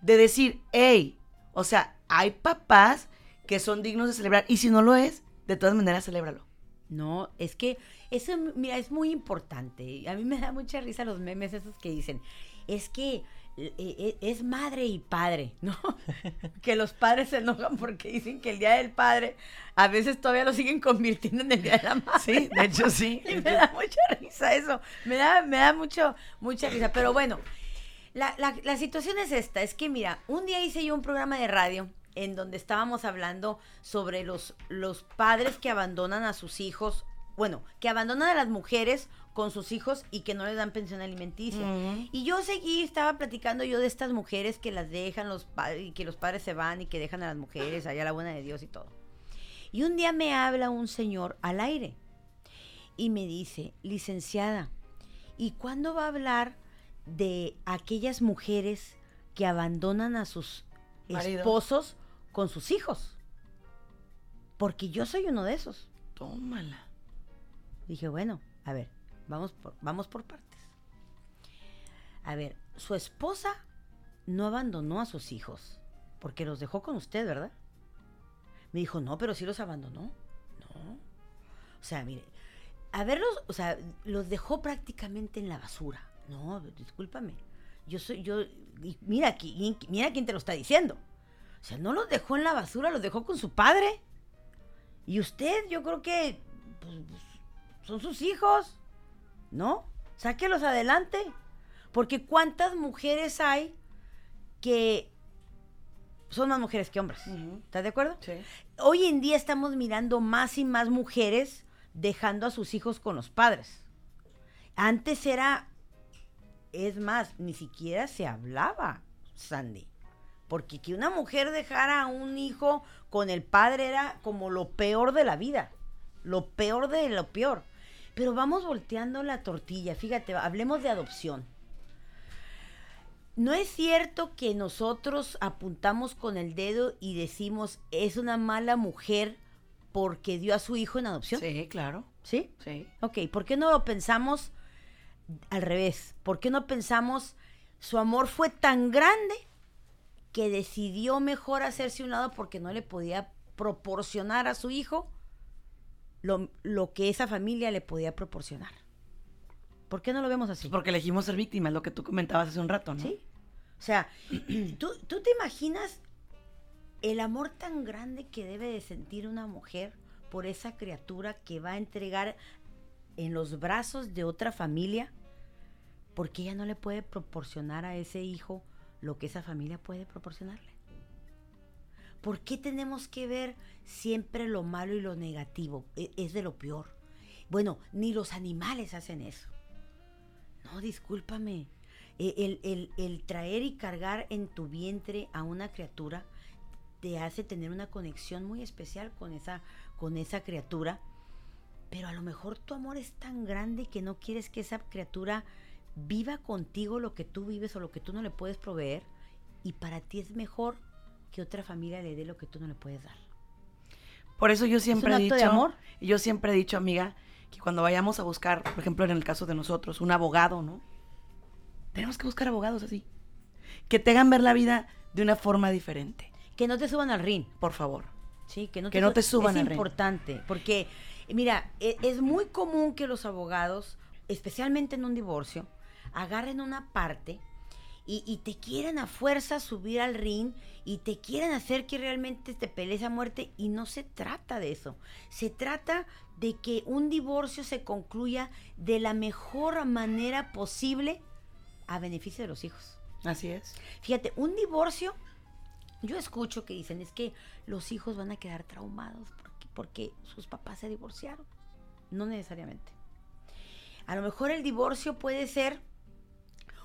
de decir, hey, o sea, hay papás que son dignos de celebrar. Y si no lo es, de todas maneras, celébralo. No, es que eso, mira, es muy importante. A mí me da mucha risa los memes esos que dicen, es que e, e, es madre y padre, ¿no? que los padres se enojan porque dicen que el Día del Padre a veces todavía lo siguen convirtiendo en el Día de la Madre. Sí, de hecho sí. y me da mucha risa eso, me da, me da mucho, mucha risa. Pero bueno, la, la, la situación es esta, es que mira, un día hice yo un programa de radio en donde estábamos hablando sobre los, los padres que abandonan a sus hijos, bueno, que abandonan a las mujeres con sus hijos y que no les dan pensión alimenticia. Y yo seguí, estaba platicando yo de estas mujeres que las dejan los padres y que los padres se van y que dejan a las mujeres allá la buena de Dios y todo. Y un día me habla un señor al aire y me dice, licenciada, ¿y cuándo va a hablar de aquellas mujeres que abandonan a sus esposos con sus hijos. Porque yo soy uno de esos. Tómala. Dije, bueno, a ver, vamos por, vamos por partes. a ver, su esposa no abandonó a sus hijos, porque los dejó con usted, ¿verdad? Me dijo, no, pero sí los abandonó. No. O sea, mire, a verlos, o sea, los dejó prácticamente en la basura. No, discúlpame. Yo soy, yo, mira, aquí, mira quién te lo está diciendo. O sea, no los dejó en la basura, los dejó con su padre. Y usted, yo creo que pues, son sus hijos, ¿no? Sáquelos adelante. Porque cuántas mujeres hay que son más mujeres que hombres. ¿Estás de acuerdo? Sí. Hoy en día estamos mirando más y más mujeres dejando a sus hijos con los padres. Antes era, es más, ni siquiera se hablaba, Sandy. Porque que una mujer dejara a un hijo con el padre era como lo peor de la vida. Lo peor de lo peor. Pero vamos volteando la tortilla. Fíjate, hablemos de adopción. No es cierto que nosotros apuntamos con el dedo y decimos es una mala mujer porque dio a su hijo en adopción. Sí, claro. ¿Sí? Sí. Ok, ¿por qué no lo pensamos al revés? ¿Por qué no pensamos su amor fue tan grande que decidió mejor hacerse un lado porque no le podía proporcionar a su hijo lo, lo que esa familia le podía proporcionar? ¿Por qué no lo vemos así? Porque elegimos ser víctimas, lo que tú comentabas hace un rato, ¿no? Sí. O sea, ¿tú, ¿tú te imaginas el amor tan grande que debe de sentir una mujer por esa criatura que va a entregar en los brazos de otra familia? Porque ella no le puede proporcionar a ese hijo lo que esa familia puede proporcionarle. ¿Por qué tenemos que ver siempre lo malo y lo negativo? E, es de lo peor. Bueno, ni los animales hacen eso. No, discúlpame. E, el, traer y cargar en tu vientre a una criatura te hace tener una conexión muy especial con esa, con esa criatura. Pero a lo mejor tu amor es tan grande que no quieres que esa criatura viva contigo lo que tú vives o lo que tú no le puedes proveer. Y para ti es mejor que otra familia le dé lo que tú no le puedes dar. Por eso yo siempre ¿Es un he dicho, de amor? yo siempre he dicho, amiga, que cuando vayamos a buscar, por ejemplo, en el caso de nosotros, un abogado, ¿no? Tenemos que buscar abogados así. Que te hagan ver la vida de una forma diferente. Que no te suban al ring. Por favor. Sí, que no Que te, no su- te suban Es al ring. importante, porque, mira, e- es muy común que los abogados, especialmente en un divorcio, agarren una parte y, y te quieran a fuerza subir al ring y te quieran hacer que realmente te pelees a muerte y no se trata de eso. Se trata de que un divorcio se concluya de la mejor manera posible a beneficio de los hijos. Así es. Fíjate, un divorcio, yo escucho que dicen es que los hijos van a quedar traumados porque, porque sus papás se divorciaron. No necesariamente. A lo mejor el divorcio puede ser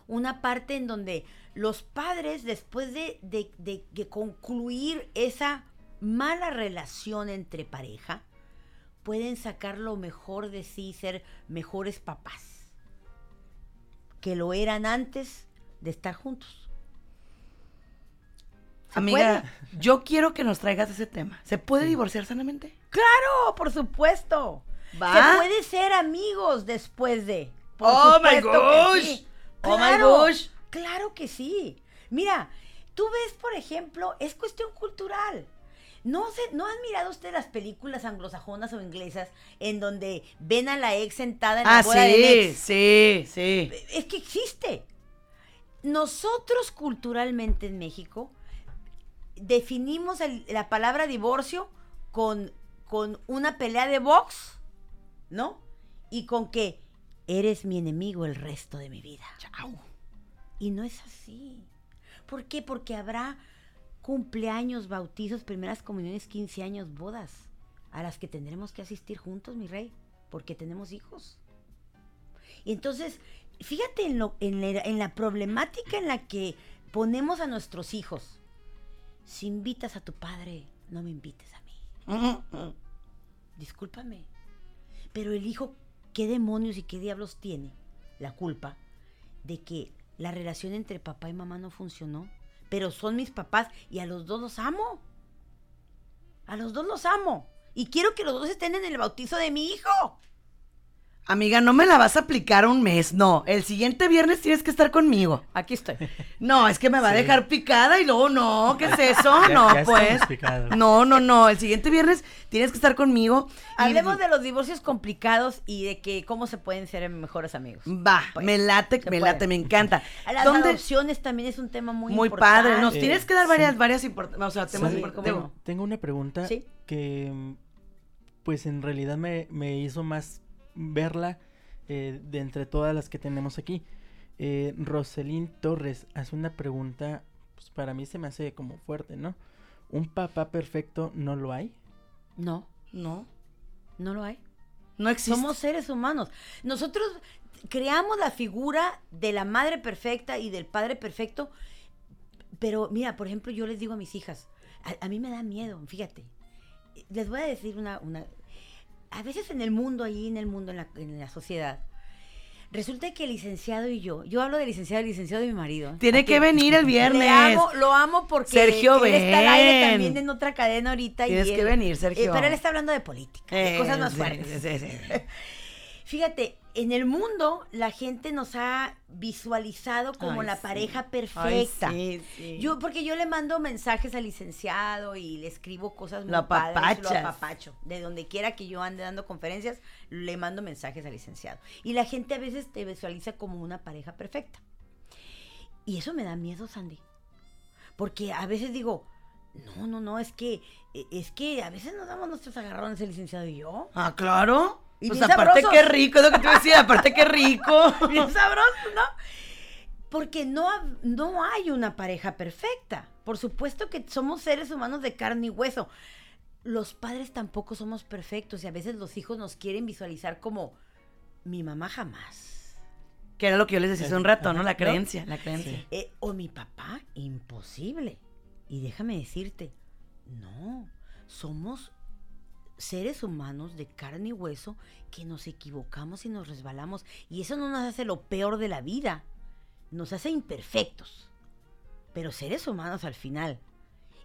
una parte en donde los padres, después de, de- de- de concluir esa mala relación entre pareja, pueden sacar lo mejor de sí, ser mejores papás que lo eran antes de estar juntos. ¿Se Amiga, yo quiero que nos traigas ese tema. ¿Se puede divorciar sanamente? Claro, por supuesto. ¿Va? Se puede ser amigos después de. Por Oh, my gosh. sí. Oh, my Claro, gosh. Claro que sí. Mira, tú ves, por ejemplo, es cuestión cultural. No, sé, ¿No han mirado ustedes las películas anglosajonas o inglesas en donde ven a la ex sentada en la Ah, boda del sí, ex? sí, sí. Es que existe. Nosotros culturalmente en México definimos el- la palabra divorcio con, con una pelea de box, ¿no? Y con que eres mi enemigo el resto de mi vida. Chao. Y no es así. ¿Por qué? Porque habrá cumpleaños, bautizos, primeras comuniones, 15 años, bodas, a las que tendremos que asistir juntos, mi rey, porque tenemos hijos. Y entonces, fíjate en, lo- en la, en la problemática en la que ponemos a nuestros hijos. Si invitas a tu padre, no me invites a mí. Discúlpame. Pero el hijo, ¿qué demonios y qué diablos tiene la culpa de que la relación entre papá y mamá no funcionó? Pero son mis papás y a los dos los amo. A los dos los amo. Y quiero que los dos estén en el bautizo de mi hijo. Amiga, no me la vas a aplicar un mes, no. El siguiente viernes tienes que estar conmigo. Aquí estoy. No, es que me va a dejar picada y luego no, ¿qué es eso? no, pues. No, no, no. El siguiente viernes tienes que estar conmigo. Hablemos de los divorcios complicados y de que cómo se pueden ser mejores amigos. Va, pues, me late, me late, me encanta. Las adopciones también es un tema muy, muy padre. Nos tienes que dar varias, varias importantes, o sea, temas importantes. Tengo, una pregunta que, pues en realidad me, me hizo más verla eh, de entre todas las que tenemos aquí. Eh, Roselín Torres hace una pregunta, pues para mí se me hace como fuerte, ¿no? ¿Un papá perfecto no lo hay? No, no, no lo hay. No existe. Somos seres humanos. Nosotros creamos la figura de la madre perfecta y del padre perfecto, pero mira, por ejemplo, yo les digo a mis hijas, a, mí me da miedo, fíjate. Les voy a decir una, una, a veces en el mundo, ahí en el mundo, en la, en la sociedad, Resulta que el licenciado y yo, yo hablo de licenciado y licenciado de mi marido. Tiene que venir el viernes. Amo, lo amo porque Sergio él está al aire también en otra cadena ahorita. Tienes que venir, Sergio. Eh, pero él está hablando de política, de cosas más fuertes. Fíjate, en el mundo la gente nos ha visualizado como la pareja perfecta. Yo, porque yo le mando mensajes al licenciado y le escribo cosas muy lo padres, lo apapacho. De donde quiera que yo ande dando conferencias, le mando mensajes al licenciado. Y la gente a veces te visualiza como una pareja perfecta. Y eso me da miedo, Sandy. Porque a veces digo, no, no, no, es que, e, es que a veces nos damos nuestros agarrones el licenciado y yo. Ah, claro. Y pues aparte qué rico, es lo que te decía, aparte qué rico. Bien sabroso, ¿no? Porque no, no hay una pareja perfecta. Por supuesto que somos seres humanos de carne y hueso. Los padres tampoco somos perfectos y a veces los hijos nos quieren visualizar como mi mamá jamás. Que era lo que yo les decía hace un rato, ¿no? La creencia, la creencia. Eh, o mi papá, imposible. Y déjame decirte, no, somos seres humanos de carne y hueso que nos equivocamos y nos resbalamos. Y eso no nos hace lo peor de la vida, nos hace imperfectos, pero seres humanos al final.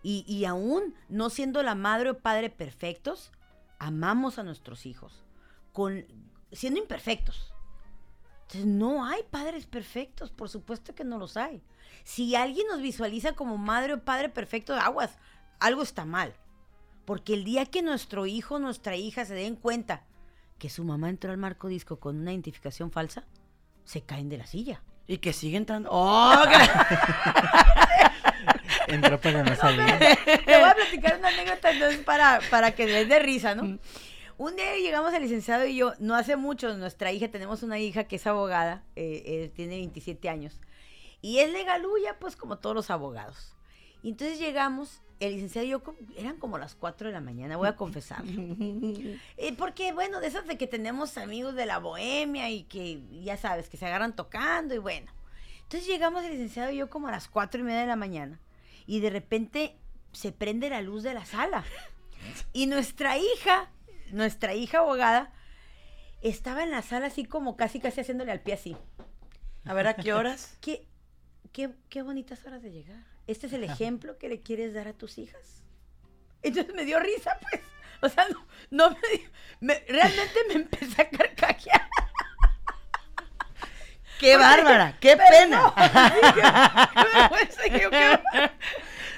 Y, y aún no siendo la madre o padre perfectos, amamos a nuestros hijos, con, siendo imperfectos. Entonces, no hay padres perfectos, por supuesto que no los hay. Si alguien nos visualiza como madre o padre perfecto, aguas, algo está mal. Porque el día que nuestro hijo nuestra hija se den cuenta que su mamá entró al marco disco con una identificación falsa, se caen de la silla. Y que siguen entrando. ¡Oh! Entró para no salir. Te voy a platicar una anécdota entonces para, para que les dé risa, ¿no? Un día llegamos al licenciado y yo, no hace mucho, nuestra hija, tenemos una hija que es abogada, eh, eh, tiene 27 años. Y es legaluya, pues como todos los abogados. Y entonces llegamos el licenciado y yo eran como las 4 de la mañana, voy a confesar. Eh, porque, bueno, de esas de que tenemos amigos de la bohemia y que, ya sabes, que se agarran tocando y bueno. Entonces llegamos el licenciado y yo como a las 4 y media de la mañana y de repente se prende la luz de la sala. Y nuestra hija, nuestra hija abogada, estaba en la sala así como casi, casi haciéndole al pie así. A ver, ¿a qué horas? qué, qué bonitas horas de llegar. ¿Este es el ejemplo que le quieres dar a tus hijas? Entonces me dio risa, pues. O sea, no, no me, realmente me empecé a carcajear. ¡Qué bárbara! ¡Qué pena!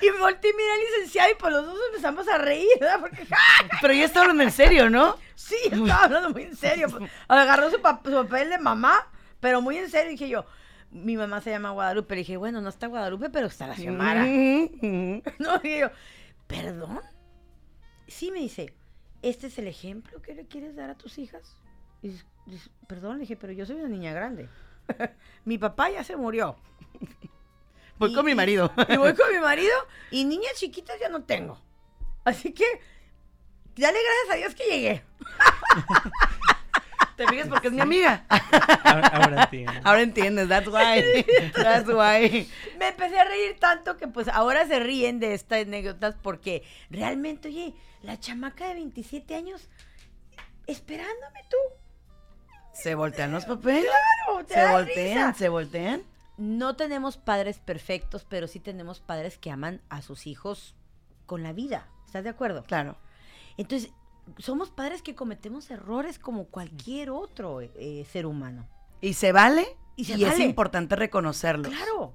y me volteé y miré al licenciado y por los dos empezamos a reír, ¿verdad? Porque, Pero ya estaba hablando en serio, ¿no? Sí, estaba hablando muy en serio. Pues. Agarró su, su papel de mamá, pero muy en serio. Dije yo, mi mamá se llama Guadalupe. Le dije, bueno, no está Guadalupe, pero está la Xiomara. no, dije yo, ¿perdón? Sí, me dice, ¿este es el ejemplo que le quieres dar a tus hijas? Y, perdón, le dije, pero yo soy una niña grande. mi papá ya se murió. Voy con mi marido. y voy con mi marido y niñas chiquitas ya no tengo. Así que, dale gracias a Dios que llegué. ¿Te fijas porque es mi amiga? Ahora, entiendes. Ahora entiendes, that's why. That's why. Me empecé a reír tanto que pues ahora se ríen de estas anécdotas porque realmente, oye, la chamaca de 27 años esperándome tú. Se voltean los papeles. Claro, se voltean, se voltean. No tenemos padres perfectos, pero sí tenemos padres que aman a sus hijos con la vida. ¿Estás de acuerdo? Claro. Entonces, somos padres que cometemos errores como cualquier otro eh, ser humano. Y se vale y, es importante reconocerlo. Claro.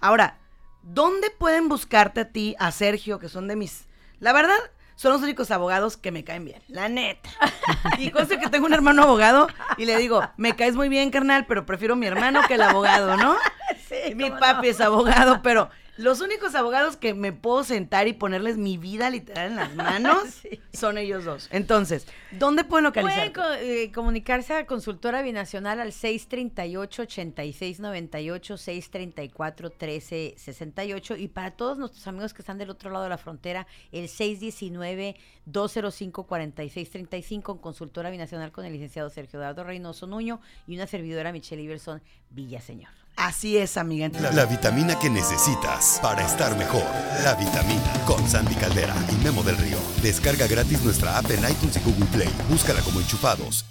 Ahora, ¿dónde pueden buscarte a ti, a Sergio, que son de mis... La verdad, son los únicos abogados que me caen bien, la neta. Y cosa que tengo un hermano abogado y le digo, me caes muy bien, carnal, pero prefiero mi hermano que el abogado, ¿no? Sí, mi papi es abogado, pero los únicos abogados que me puedo sentar y ponerles mi vida literal en las manos son ellos dos. Entonces, ¿dónde pueden localizar? Pueden eh, comunicarse a Consultora Binacional al 638-8698, 634-1368 y para todos nuestros amigos que están del otro lado de la frontera, el 619-205-4635 en Consultora Binacional con el licenciado Sergio Eduardo Reynoso Nuño y una servidora Michelle Iverson Villaseñor. Así es, amiga. La, vitamina que necesitas para estar mejor. La vitamina con Sandy Caldera y Memo del Río. Descarga gratis nuestra app en iTunes y Google Play. Búscala como enchufados.